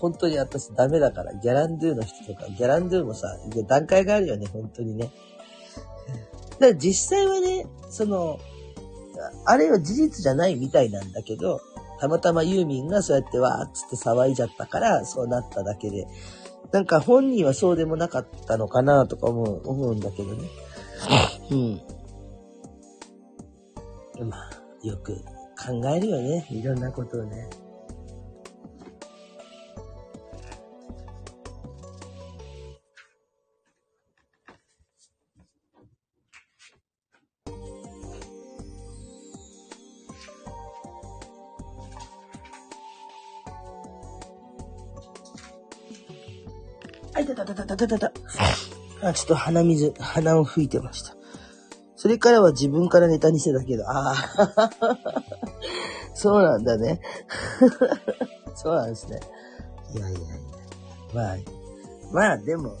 本当に私ダメだから、ギャランドゥの人とか、ギャランドゥもさ、段階があるよね、本当にね。だから実際はね、その、あれは事実じゃないみたいなんだけど、たまたまユーミンがそうやってわーっつって騒いじゃったから、そうなっただけで、なんか本人はそうでもなかったのかなとか思う、思うんだけどね。うん。まあ、よく考えるよね。いろんなことをね。たたた。あ、ちょっと鼻水、鼻を吹いてました。それからは自分からネタにしてたけど、ああ、そうなんだね。そうなんですね。いやいやいや。まあ、まあでも、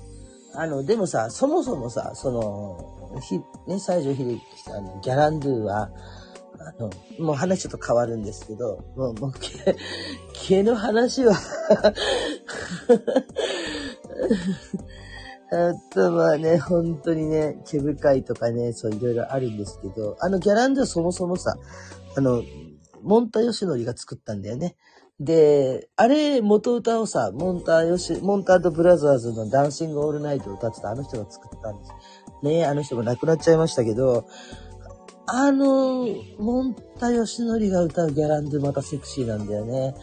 あの、でもさ、そもそもさ、その、ひ、ね、西城秀樹さんのギャランドゥは、あの、もう話ちょっと変わるんですけど、もう、もう、毛、毛の話は あとまあね、本当にね、毛深いとかね、そういろいろあるんですけど、あのギャランドゥそもそもさ、あの、モンタヨシノリが作ったんだよね。で、あれ、元歌をさ、モンタヨシ、モンタブラザーズのダンシングオールナイトを歌ってたあの人が作ったんです。ねあの人も亡くなっちゃいましたけど、あの、モンタヨシノリが歌うギャランドまたセクシーなんだよね。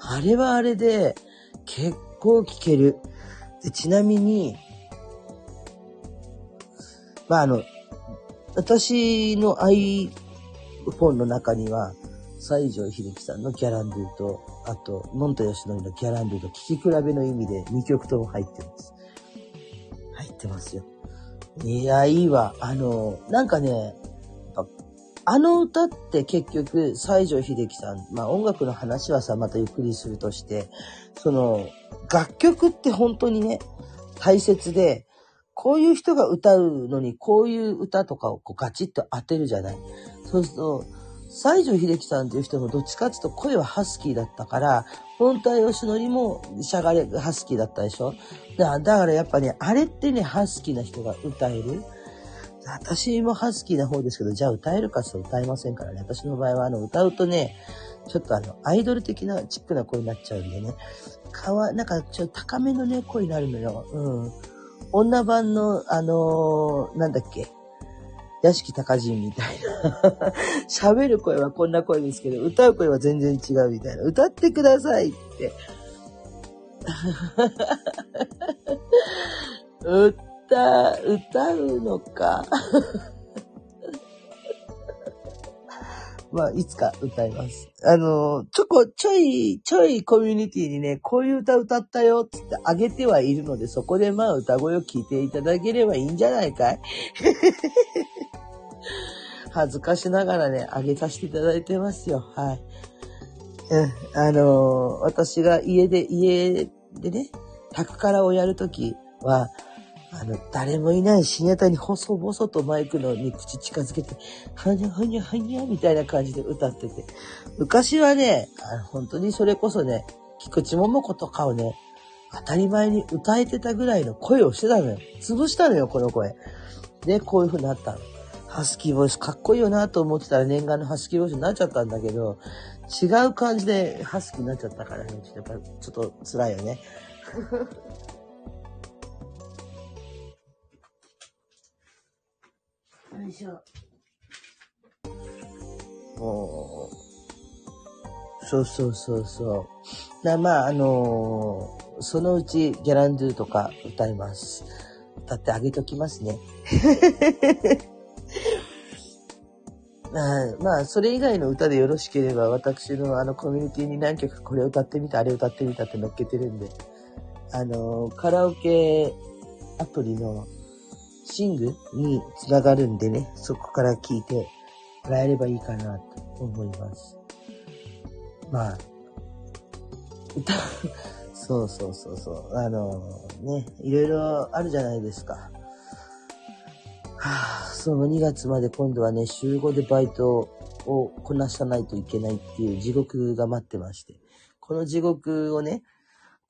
あれはあれで、結構聴ける。で、ちなみに、まあ、あの、私の iPhone の中には、西城秀樹さんのギャランドゥと、あと、モンタヨシノリのギャランドゥと聴き比べの意味で2曲とも入ってます。入ってますよ。いや、いいわ。あの、なんかね、あの歌って結局、西城秀樹さん、まあ音楽の話はさ、またゆっくりするとして、その、楽曲って本当にね、大切で、こういう人が歌うのに、こういう歌とかをこうガチッと当てるじゃない。そうすると、西城秀樹さんっていう人もどっちかっていうと声はハスキーだったから、本体吉典もしゃがれ、ハスキーだったでしょだだからやっぱね、あれってね、ハスキーな人が歌える。私もハスキーな方ですけど、じゃあ歌えるかって歌えませんからね。私の場合はあの歌うとね、ちょっとあの、アイドル的なチックな声になっちゃうんでね。かわ、なんかちょっと高めのね、声になるのよ。うん。女版の、あのー、なんだっけ。屋敷隆人みたいな。喋る声はこんな声ですけど、歌う声は全然違うみたいな。歌ってくださいって。歌、歌うのか。まあ、いつか歌います。あの、ちょこ、ちょい、ちょいコミュニティにね、こういう歌歌ったよってってあげてはいるので、そこでまあ歌声を聞いていただければいいんじゃないかい 恥ずかしながらね、あげさせていただいてますよ。はい。うん、あの私が家で、家でね、宅からをやるときは、あの、誰もいない深夜帯に細々とマイクのに口近づけて、はにゃはにゃはにゃみたいな感じで歌ってて。昔はね、あの本当にそれこそね、菊池桃子とかをね、当たり前に歌えてたぐらいの声をしてたのよ。潰したのよ、この声。で、こういう風になったの。ハスキーボイスかっこいいよなと思ってたら念願のハスキーボイスになっちゃったんだけど、違う感じでハスキーになっちゃったからね、ちょっとやっぱちょっと辛いよね。よいしょ。もう、そうそうそうそう。なまあ、あのー、そのうちギャランドゥとか歌います。歌ってあげときますね。ま あ、まあ、それ以外の歌でよろしければ、私のあのコミュニティに何曲これ歌ってみた、あれ歌ってみたって乗っけてるんで、あの、カラオケアプリのシングにつながるんでね、そこから聞いてもらえればいいかなと思います。まあ、歌、そうそうそうそう、あのね、いろいろあるじゃないですか。はあ、その2月まで今度はね、週5でバイトをこなさないといけないっていう地獄が待ってまして、この地獄をね、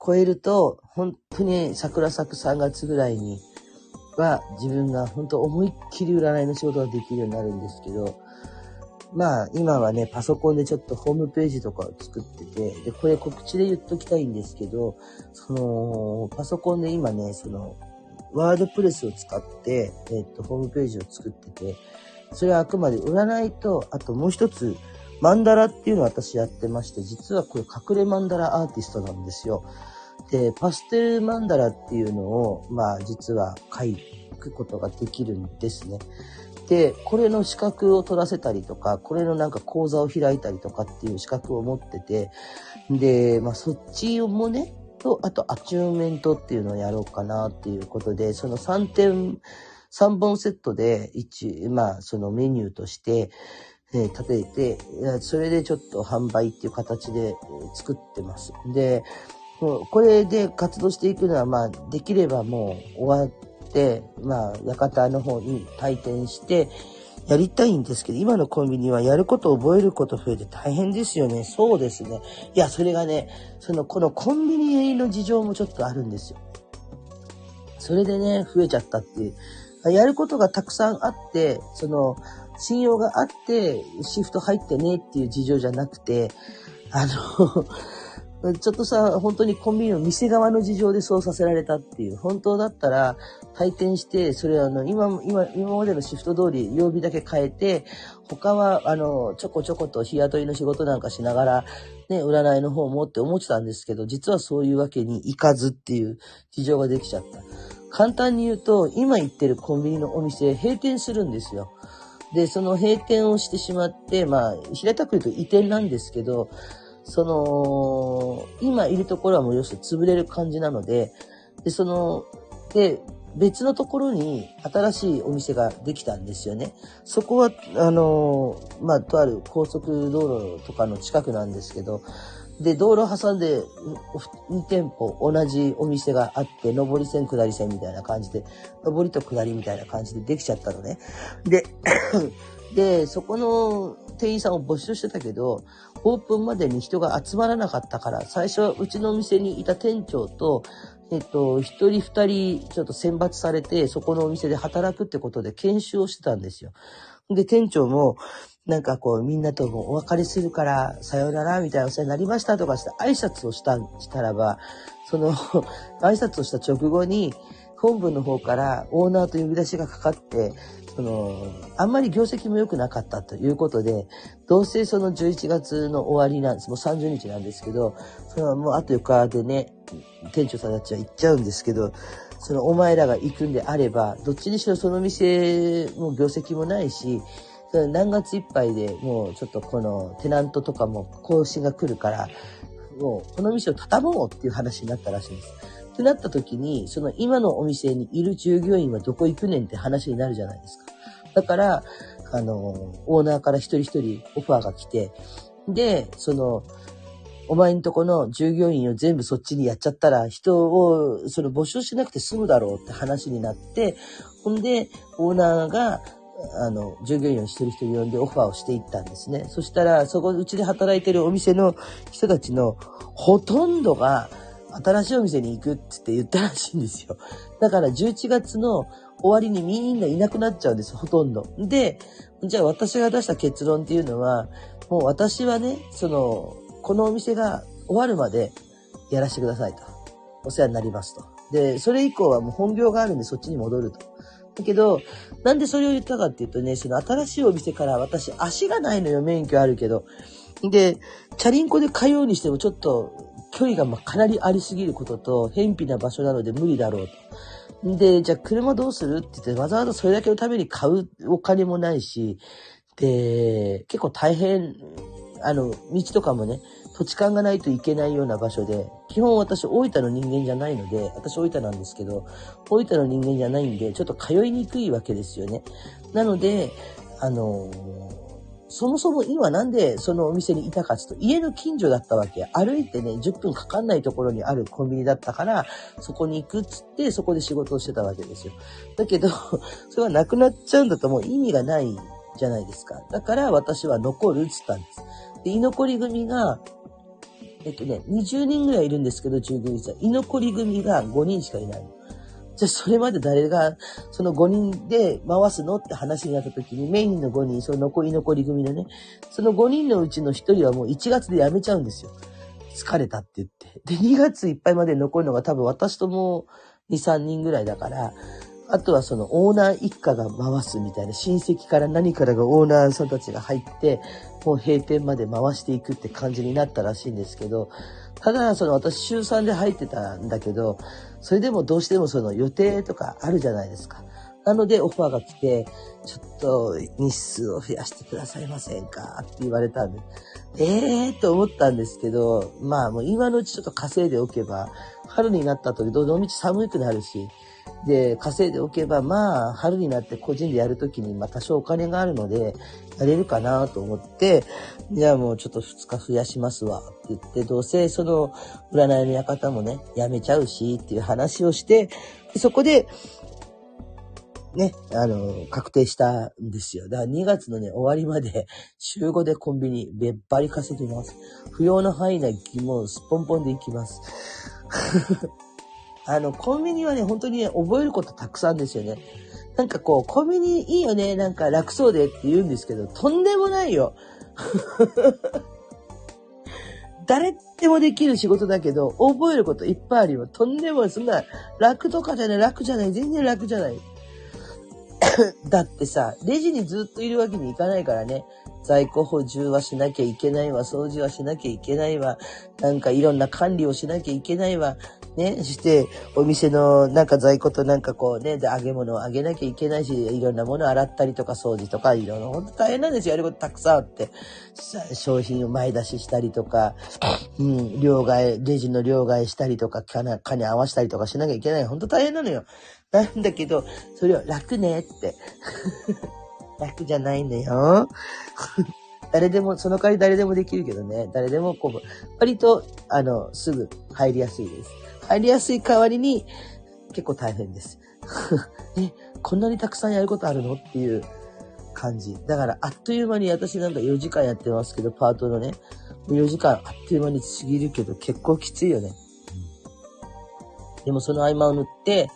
超えると、本当に桜咲く3月ぐらいに、は自分が本当思いっきり占いの仕事ができるようになるんですけど、まあ今はね、パソコンでちょっとホームページとかを作ってて、で、これ告知で言っときたいんですけど、その、パソコンで今ね、その、ワードプレスを使って、えっと、ホームページを作ってて、それはあくまで占いと、あともう一つ、マンダラっていうのを私やってまして、実はこれ隠れマンダラアーティストなんですよ。で、パステルマンダラっていうのを、まあ実は書くことができるんですね。で、これの資格を取らせたりとか、これのなんか講座を開いたりとかっていう資格を持ってて、で、まあそっちもね、と、あとアチューメントっていうのをやろうかなっていうことで、その3点、3本セットで一、まあそのメニューとして、え、立てて、それでちょっと販売っていう形で作ってます。で、これで活動していくのは、まあ、できればもう終わって、まあ、館の方に退店して、やりたいんですけど、今のコンビニはやることを覚えること増えて大変ですよね。そうですね。いや、それがね、その、このコンビニの事情もちょっとあるんですよ。それでね、増えちゃったっていう。やることがたくさんあって、その、信用があって、シフト入ってねっていう事情じゃなくて、あのちょっとさ、本当にコンビニの店側の事情でそうさせられたっていう。本当だったら、退店して、それあの、今、今、今までのシフト通り曜日だけ変えて、他は、あの、ちょこちょこと日雇いの仕事なんかしながら、ね、占いの方もって思ってたんですけど、実はそういうわけにいかずっていう事情ができちゃった。簡単に言うと、今行ってるコンビニのお店、閉店するんですよ。で、その閉店をしてしまって、まあ、平たく言うと移転なんですけど、その、今いるところはもう要するに潰れる感じなので、で、その、で、別のところに新しいお店ができたんですよね。そこは、あの、まあ、とある高速道路とかの近くなんですけど、で、道路挟んで2店舗同じお店があって、上り線下り線みたいな感じで、上りと下りみたいな感じでできちゃったのね。で、で、そこの店員さんを募集してたけど、オープンまでに人が集まらなかったから、最初はうちのお店にいた店長と、えっと、一人二人ちょっと選抜されて、そこのお店で働くってことで研修をしてたんですよ。で、店長も、なんかこう、みんなとお別れするから、さようなら、みたいなお世話になりましたとかして挨拶をした、したらば、その、挨拶をした直後に、本部の方からオーナーと呼び出しがかかって、その、あんまり業績も良くなかったということで、どうせその11月の終わりなんです。もう30日なんですけど、そのもうあと4日でね、店長さんたちは行っちゃうんですけど、そのお前らが行くんであれば、どっちにしろその店も業績もないし、何月いっぱいでもうちょっとこのテナントとかも更新が来るから、もうこの店を畳もうっていう話になったらしいです。ってなった時に、その今のお店にいる従業員はどこ行くねんって話になるじゃないですか。だから、あの、オーナーから一人一人オファーが来て、で、その、お前んとこの従業員を全部そっちにやっちゃったら、人を、その募集しなくて済むだろうって話になって、ほんで、オーナーが、あの、従業員を一人一人呼んでオファーをしていったんですね。そしたら、そこ、うちで働いてるお店の人たちのほとんどが、新しいお店に行くって言ったらしいんですよ。だから11月の終わりにみんないなくなっちゃうんです、ほとんど。で、じゃあ私が出した結論っていうのは、もう私はね、その、このお店が終わるまでやらせてくださいと。お世話になりますと。で、それ以降はもう本業があるんでそっちに戻ると。だけど、なんでそれを言ったかっていうとね、その新しいお店から私足がないのよ、免許あるけど。で、チャリンコで通うにしてもちょっと距離がまかなりありすぎることと、偏僻な場所なので無理だろうと。で、じゃあ車どうする？って言って、わざわざそれだけのために買うお金もないし、で、結構大変、あの、道とかもね、土地勘がないといけないような場所で、基本私大分の人間じゃないので、私大分なんですけど、大分の人間じゃないんで、ちょっと通いにくいわけですよね。なので、あのそもそも今なんでそのお店にいたかっていうと、家の近所だったわけ。歩いてね、10分かかんないところにあるコンビニだったから、そこに行くっつって、そこで仕事をしてたわけですよ。だけど、それはなくなっちゃうんだともう意味がないじゃないですか。だから私は残るっつったんです。で、居残り組が、えっとね、20人ぐらいいるんですけど、従業員さん。居残り組が5人しかいない。じゃあそれまで誰がその5人で回すのって話になった時にメインの5人、その残り残り組のね、その5人のうちの1人はもう1月で辞めちゃうんですよ。疲れたって言って。で、2月いっぱいまで残るのが多分私とも2、3人ぐらいだから、あとはそのオーナー一家が回すみたいな、親戚から何からがオーナーさんたちが入って、もう閉店まで回していくって感じになったらしいんですけど、ただ、その私週3で入ってたんだけど、それでもどうしてもその予定とかあるじゃないですか。なのでオファーが来て、ちょっと日数を増やしてくださいませんかって言われたんで、ええー、と思ったんですけど、まあもう今のうちちょっと稼いでおけば、春になった時どのみち寒くなるし、で、稼いでおけば、まあ、春になって個人でやるときに、まあ、多少お金があるので、やれるかなと思って、じゃあもうちょっと2日増やしますわ、って言って、どうせその、占いの館もね、やめちゃうし、っていう話をして、そこで、ね、あの、確定したんですよ。だから2月のね、終わりまで、週5でコンビニ、べっぱり稼ぎます。不要の範囲内、もうすっぽんぽんで行きます。あの、コンビニはね、本当にね、覚えることたくさんですよね。なんかこう、コンビニいいよね、なんか楽そうでって言うんですけど、とんでもないよ。誰でもできる仕事だけど、覚えることいっぱいあるよ。とんでもない。そんな、楽とかじゃない、楽じゃない、全然楽じゃない。だってさ、レジにずっといるわけにいかないからね。在庫補充はしなきゃいけないわ、掃除はしなきゃいけないわ、なんかいろんな管理をしなきゃいけないわ、ね、して、お店のなんか在庫となんかこうね、で揚げ物を揚げなきゃいけないし、いろんなものを洗ったりとか掃除とか、いろいろ、ほんと大変なんですよ。やることたくさんあって。商品を前出ししたりとか、うん、両替、レジの両替したりとか、金、金合わしたりとかしなきゃいけない。ほんと大変なのよ。なんだけど、それを楽ねって。楽じゃないんだよ。誰でも、その代わり誰でもできるけどね。誰でもこう、割と、あの、すぐ入りやすいです。入りやすい代わりに、結構大変です。え、こんなにたくさんやることあるの？っていう感じ。だから、あっという間に私なんか4時間やってますけど、パートのね、4時間あっという間に過ぎるけど、結構きついよね。でもその合間を縫って、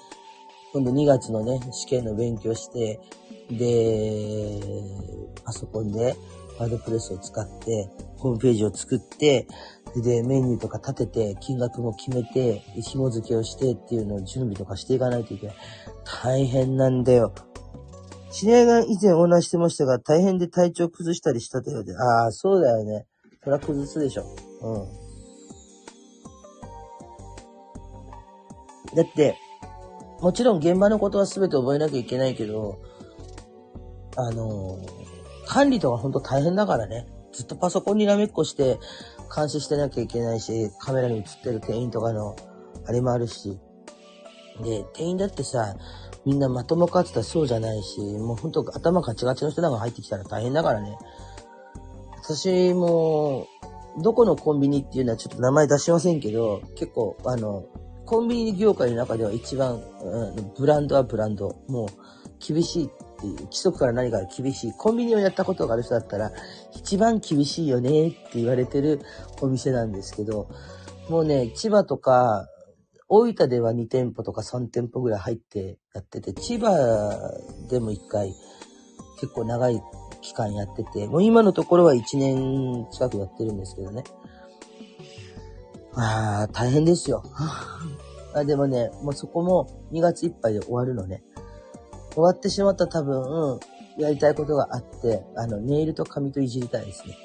今度2月のね、試験の勉強して、で、パソコンでワードプレスを使って、ホームページを作って、で、メニューとか立てて、金額も決めて、紐付けをしてっていうのを準備とかしていかないといけない。大変なんだよ。知り合いが以前オーナーしてましたが、大変で体調崩したりしたとようで。ああ、そうだよね。そりゃ崩すでしょ。うん。だって、もちろん現場のことは全て覚えなきゃいけないけど、あの、管理とかほんと大変だからね。ずっとパソコンにらめっこして監視してなきゃいけないし、カメラに映ってる店員とかのあれもあるし。で、店員だってさ、みんなまともかってたらそうじゃないし、もうほんと頭ガチガチの人なんか入ってきたら大変だからね。私も、どこのコンビニっていうのはちょっと名前出しませんけど、結構、あの、コンビニ業界の中では一番、うん、ブランドはブランド。もう、厳しいっていう、規則から何か厳しい。コンビニをやったことがある人だったら、一番厳しいよねって言われてるお店なんですけど、もうね、千葉とか、大分では2店舗とか3店舗ぐらい入ってやってて、千葉でも1回結構長い期間やってて、もう今のところは1年近くやってるんですけどね。ああ、大変ですよ。あでもね、もうそこも2月いっぱいで終わるのね。終わってしまった多分、やりたいことがあって、あの、ネイルと髪といじりたいですね。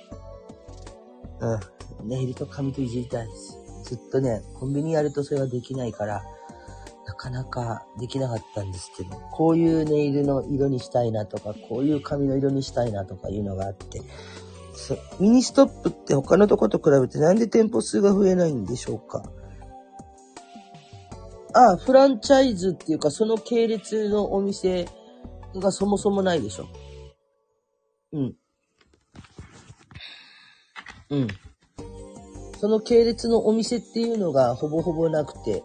うん。ネイルと髪といじりたいです。ずっとね、コンビニやるとそれができないから、なかなかできなかったんですけど、こういうネイルの色にしたいなとか、こういう髪の色にしたいなとかいうのがあって、ミニストップって他のとこと比べてなんで店舗数が増えないんでしょうか？ああ、フランチャイズっていうか、その系列のお店がそもそもないでしょ。うん。うん。その系列のお店っていうのがほぼほぼなくて。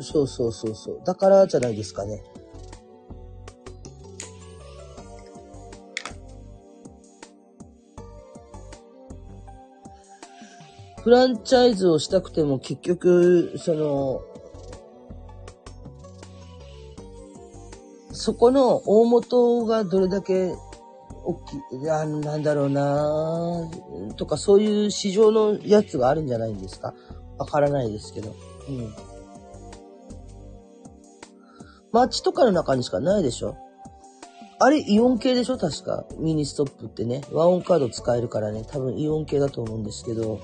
そうそうそうそう。だからじゃないですかね。フランチャイズをしたくても結局、その、そこの大元がどれだけ大きい、あなんだろうなとかそういう市場のやつがあるんじゃないんですか？わからないですけど。うん。街とかの中にしかないでしょ？あれイオン系でしょ？確か。ミニストップってね。ワオンカード使えるからね。多分イオン系だと思うんですけど。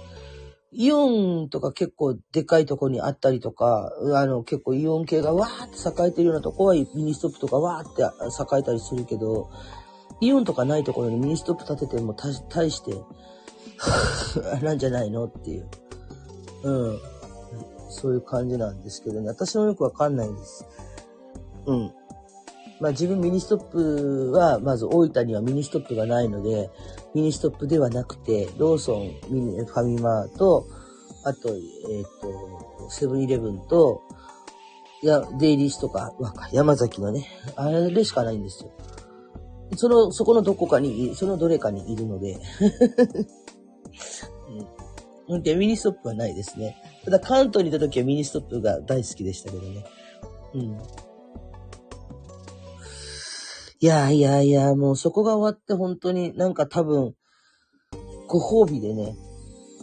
イオンとか結構でかいとこにあったりとか、あの結構イオン系がわーって栄えてるようなとこはミニストップとかわーって栄えたりするけど、イオンとかないところにミニストップ建てても大して、なんじゃないのっていう。うん。そういう感じなんですけどね。私もよくわかんないんです。うん。まあ自分ミニストップは、まず大分にはミニストップがないので、ミニストップではなくて、ローソン、ミニ、ファミマと、あと、えっ、ー、と、セブンイレブンと、や、デイリースとか、山崎のね、あれしかないんですよ。その、そこのどこかに、そのどれかにいるので うん。で、ミニストップはないですね。ただ関東にいた時はミニストップが大好きでしたけどね。うん。いやいやいや、もうそこが終わって本当になんか多分、ご褒美でね、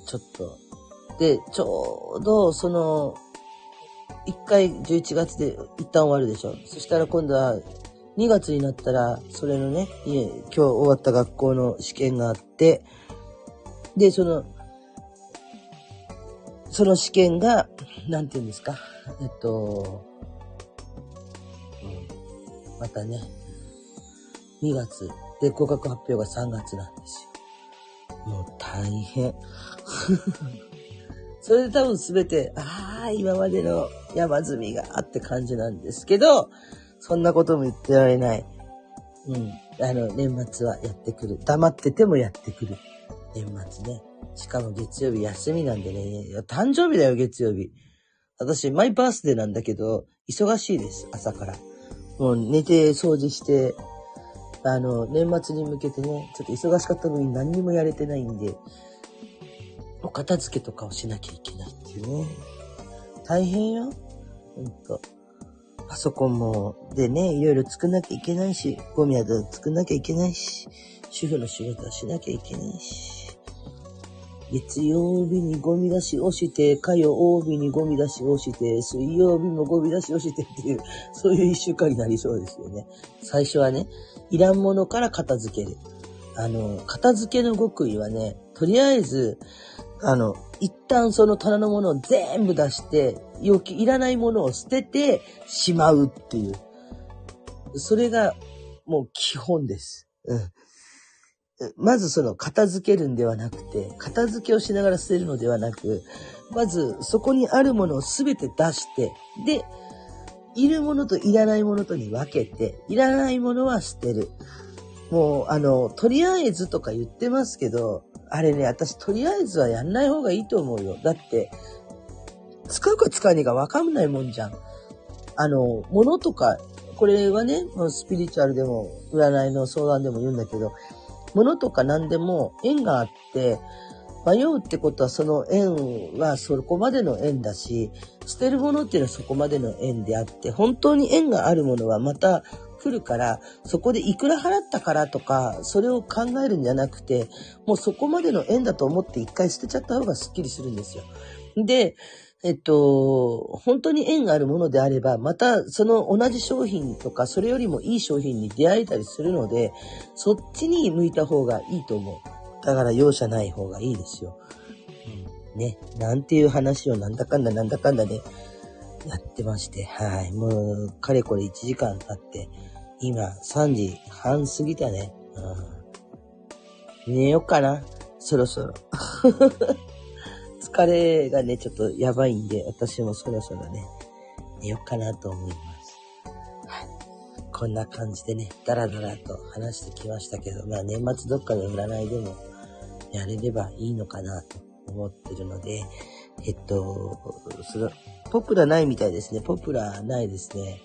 ちょっと。で、ちょうどその、一回11月で一旦終わるでしょ。そしたら今度は2月になったら、それのね、今日終わった学校の試験があって、で、その、その試験が、なんて言うんですか？えっと、またね、2月で合格発表が3月なんですよ。もう大変。それで多分すべて、ああ、今までの山積みがあって感じなんですけど、そんなことも言ってられない。うん。あの、年末はやってくる。黙っててもやってくる。年末ね。しかも月曜日休みなんでね。誕生日だよ、月曜日。私、マイバースデーなんだけど、忙しいです、朝から。もう寝て掃除して、あの、年末に向けてね、ちょっと忙しかったのに何にもやれてないんで、お片付けとかをしなきゃいけないっていうね。大変よ。ほんと。パソコンも、でね、いろいろ作んなきゃいけないし、ゴミは作んなきゃいけないし、主婦の仕事はしなきゃいけないし、月曜日にゴミ出しをして、火曜日にゴミ出しをして、水曜日もゴミ出しをしてっていう、そういう一週間になりそうですよね。最初はね、いらんものから片付ける。あの、片付けの極意はね、とりあえず、あの、一旦その棚のものを全部出して、要求、いらないものを捨ててしまうっていう。それがもう基本です。うん。まずその片付けるんではなくて、片付けをしながら捨てるのではなく、まずそこにあるものを全て出して、で、いるものといらないものとに分けて、いらないものは捨てる。もう、あの、とりあえずとか言ってますけど、あれね、私とりあえずはやんない方がいいと思うよ。だって、使うか使わねえかわかんないもんじゃん。あの、物とか、これはね、もうスピリチュアルでも、占いの相談でも言うんだけど、物とか何でも縁があって、迷うってことはその縁はそこまでの縁だし、捨てるものっていうのはそこまでの縁であって、本当に縁があるものはまた来るから、そこでいくら払ったからとか、それを考えるんじゃなくて、もうそこまでの縁だと思って一回捨てちゃった方がスッキリするんですよ。で、えっと、本当に縁があるものであれば、またその同じ商品とか、それよりもいい商品に出会えたりするので、そっちに向いた方がいいと思う。だから容赦ない方がいいですよ。ね、なんていう話をなんだかんだなんだかんだで、やってまして、はい。もう、かれこれ1時間経って、今3時半過ぎたね。うん、寝よっかな。そろそろ。疲れがね、ちょっとやばいんで、私もそろそろね、寝よっかなと思います。はい。こんな感じでね、ダラダラと話してきましたけど、まあ年末どっかで占いでもやれればいいのかなと思ってるので、えっと、その、ポプラないみたいですね。ポプラないですね。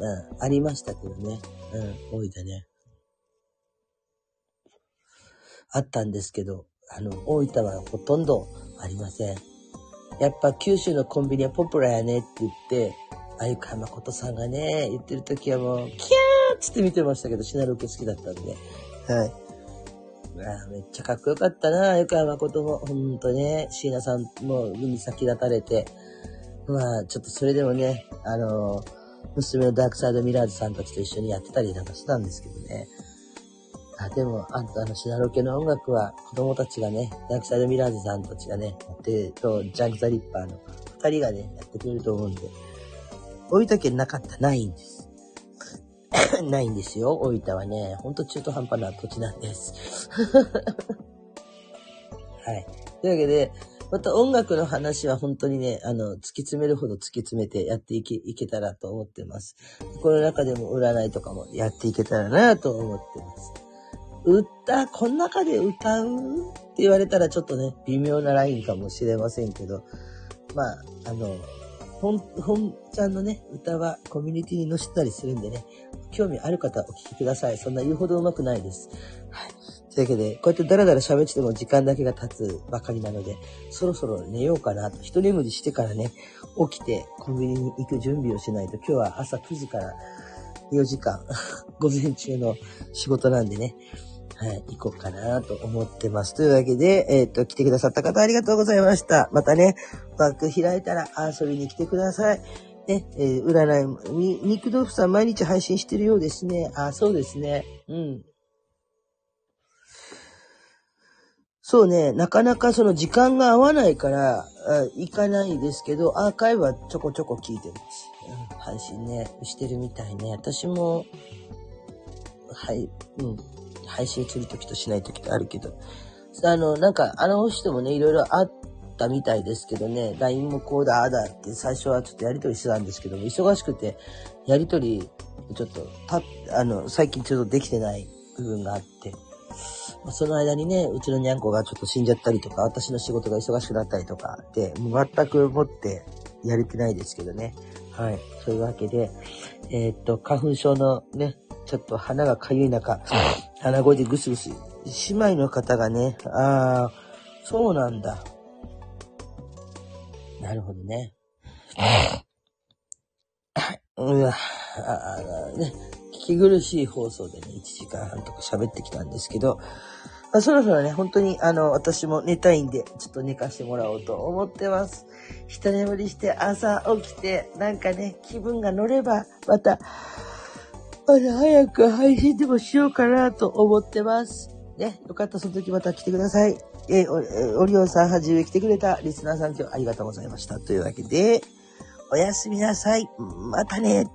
うん、ありましたけどね。うん、大分ね。あったんですけど、あの、大分はほとんどありません。やっぱ九州のコンビニはポプラやねって言って、あゆかまことさんがね、言ってる時はもう、キャーっつって見てましたけど、シナロケ好きだったんで。はい。あめっちゃかっこよかったな、あゆかまことも。ほんとね、椎名さんも海先立たれて。まあ、ちょっとそれでもね、あの娘のダークサイドミラーズさんたちと一緒にやってたりなんかしてたんですけどね。あ、でも、あんたの、シナロケの音楽は子供たちがね、ダークサイドミラーズさんたちがね、やってと、ジャンク・ザ・リッパーの二人がね、やってくれると思うんで、大分県なかった、ないんです。ないんですよ、大分はね。ほんと中途半端な土地なんです。はい。というわけで、また音楽の話は本当にね、あの、突き詰めるほど突き詰めてやっていけ、いけたらと思ってます。この中でも占いとかもやっていけたらなと思ってます。歌、この中で歌うって言われたらちょっとね、微妙なラインかもしれませんけど、まあ、あの、本、本ちゃんのね、歌はコミュニティに載せたりするんでね、興味ある方お聴きください。そんな言うほど上手くないです。はい。というわけで、こうやってダラダラ喋ってても時間だけが経つばかりなので、そろそろ寝ようかなと、一眠りしてからね、起きてコンビニに行く準備をしないと、今日は朝9時から4時間、午前中の仕事なんでね、はい、行こうかなと思ってます。というわけで、えっ、と、来てくださった方ありがとうございました。またね、バック開いたら遊びに来てください。ね、えー、占い、に、肉豆腐さん毎日配信してるようですね。あ、そうですね。うん。そうね、なかなかその時間が合わないから、行かないですけど、アーカイブはちょこちょこ聞いてます。うん、配信ね、してるみたいね。私も、はい、うん、配信するときとしないときとあるけど、あの、なんか、あの人もね、いろいろあったみたいですけどね、LINE もこうだ、あだって最初はちょっとやりとりしてたんですけども、忙しくて、やりとり、ちょっと、た、あの、最近ちょっとできてない部分があって、その間にね、うちのにゃんこがちょっと死んじゃったりとか、私の仕事が忙しくなったりとかで、もう全くもってやれてないですけどね。はい。そういうわけで、えー、っと、花粉症のね、ちょっと鼻がかゆい中、鼻声でぐすぐす。姉妹の方がね、ああ、そうなんだ。なるほどね。うわ、あね、聞き苦しい放送でね、1時間半とか喋ってきたんですけど、まあ、そろそろね、本当にあの、私も寝たいんで、ちょっと寝かしてもらおうと思ってます。一眠りして朝起きて、なんかね、気分が乗れば、また、また早く配信でもしようかなと思ってます。ね、よかったらその時また来てください。えー、オリオンさんはじめ来てくれたリスナーさん今日ありがとうございました。というわけで、おやすみなさい。またね。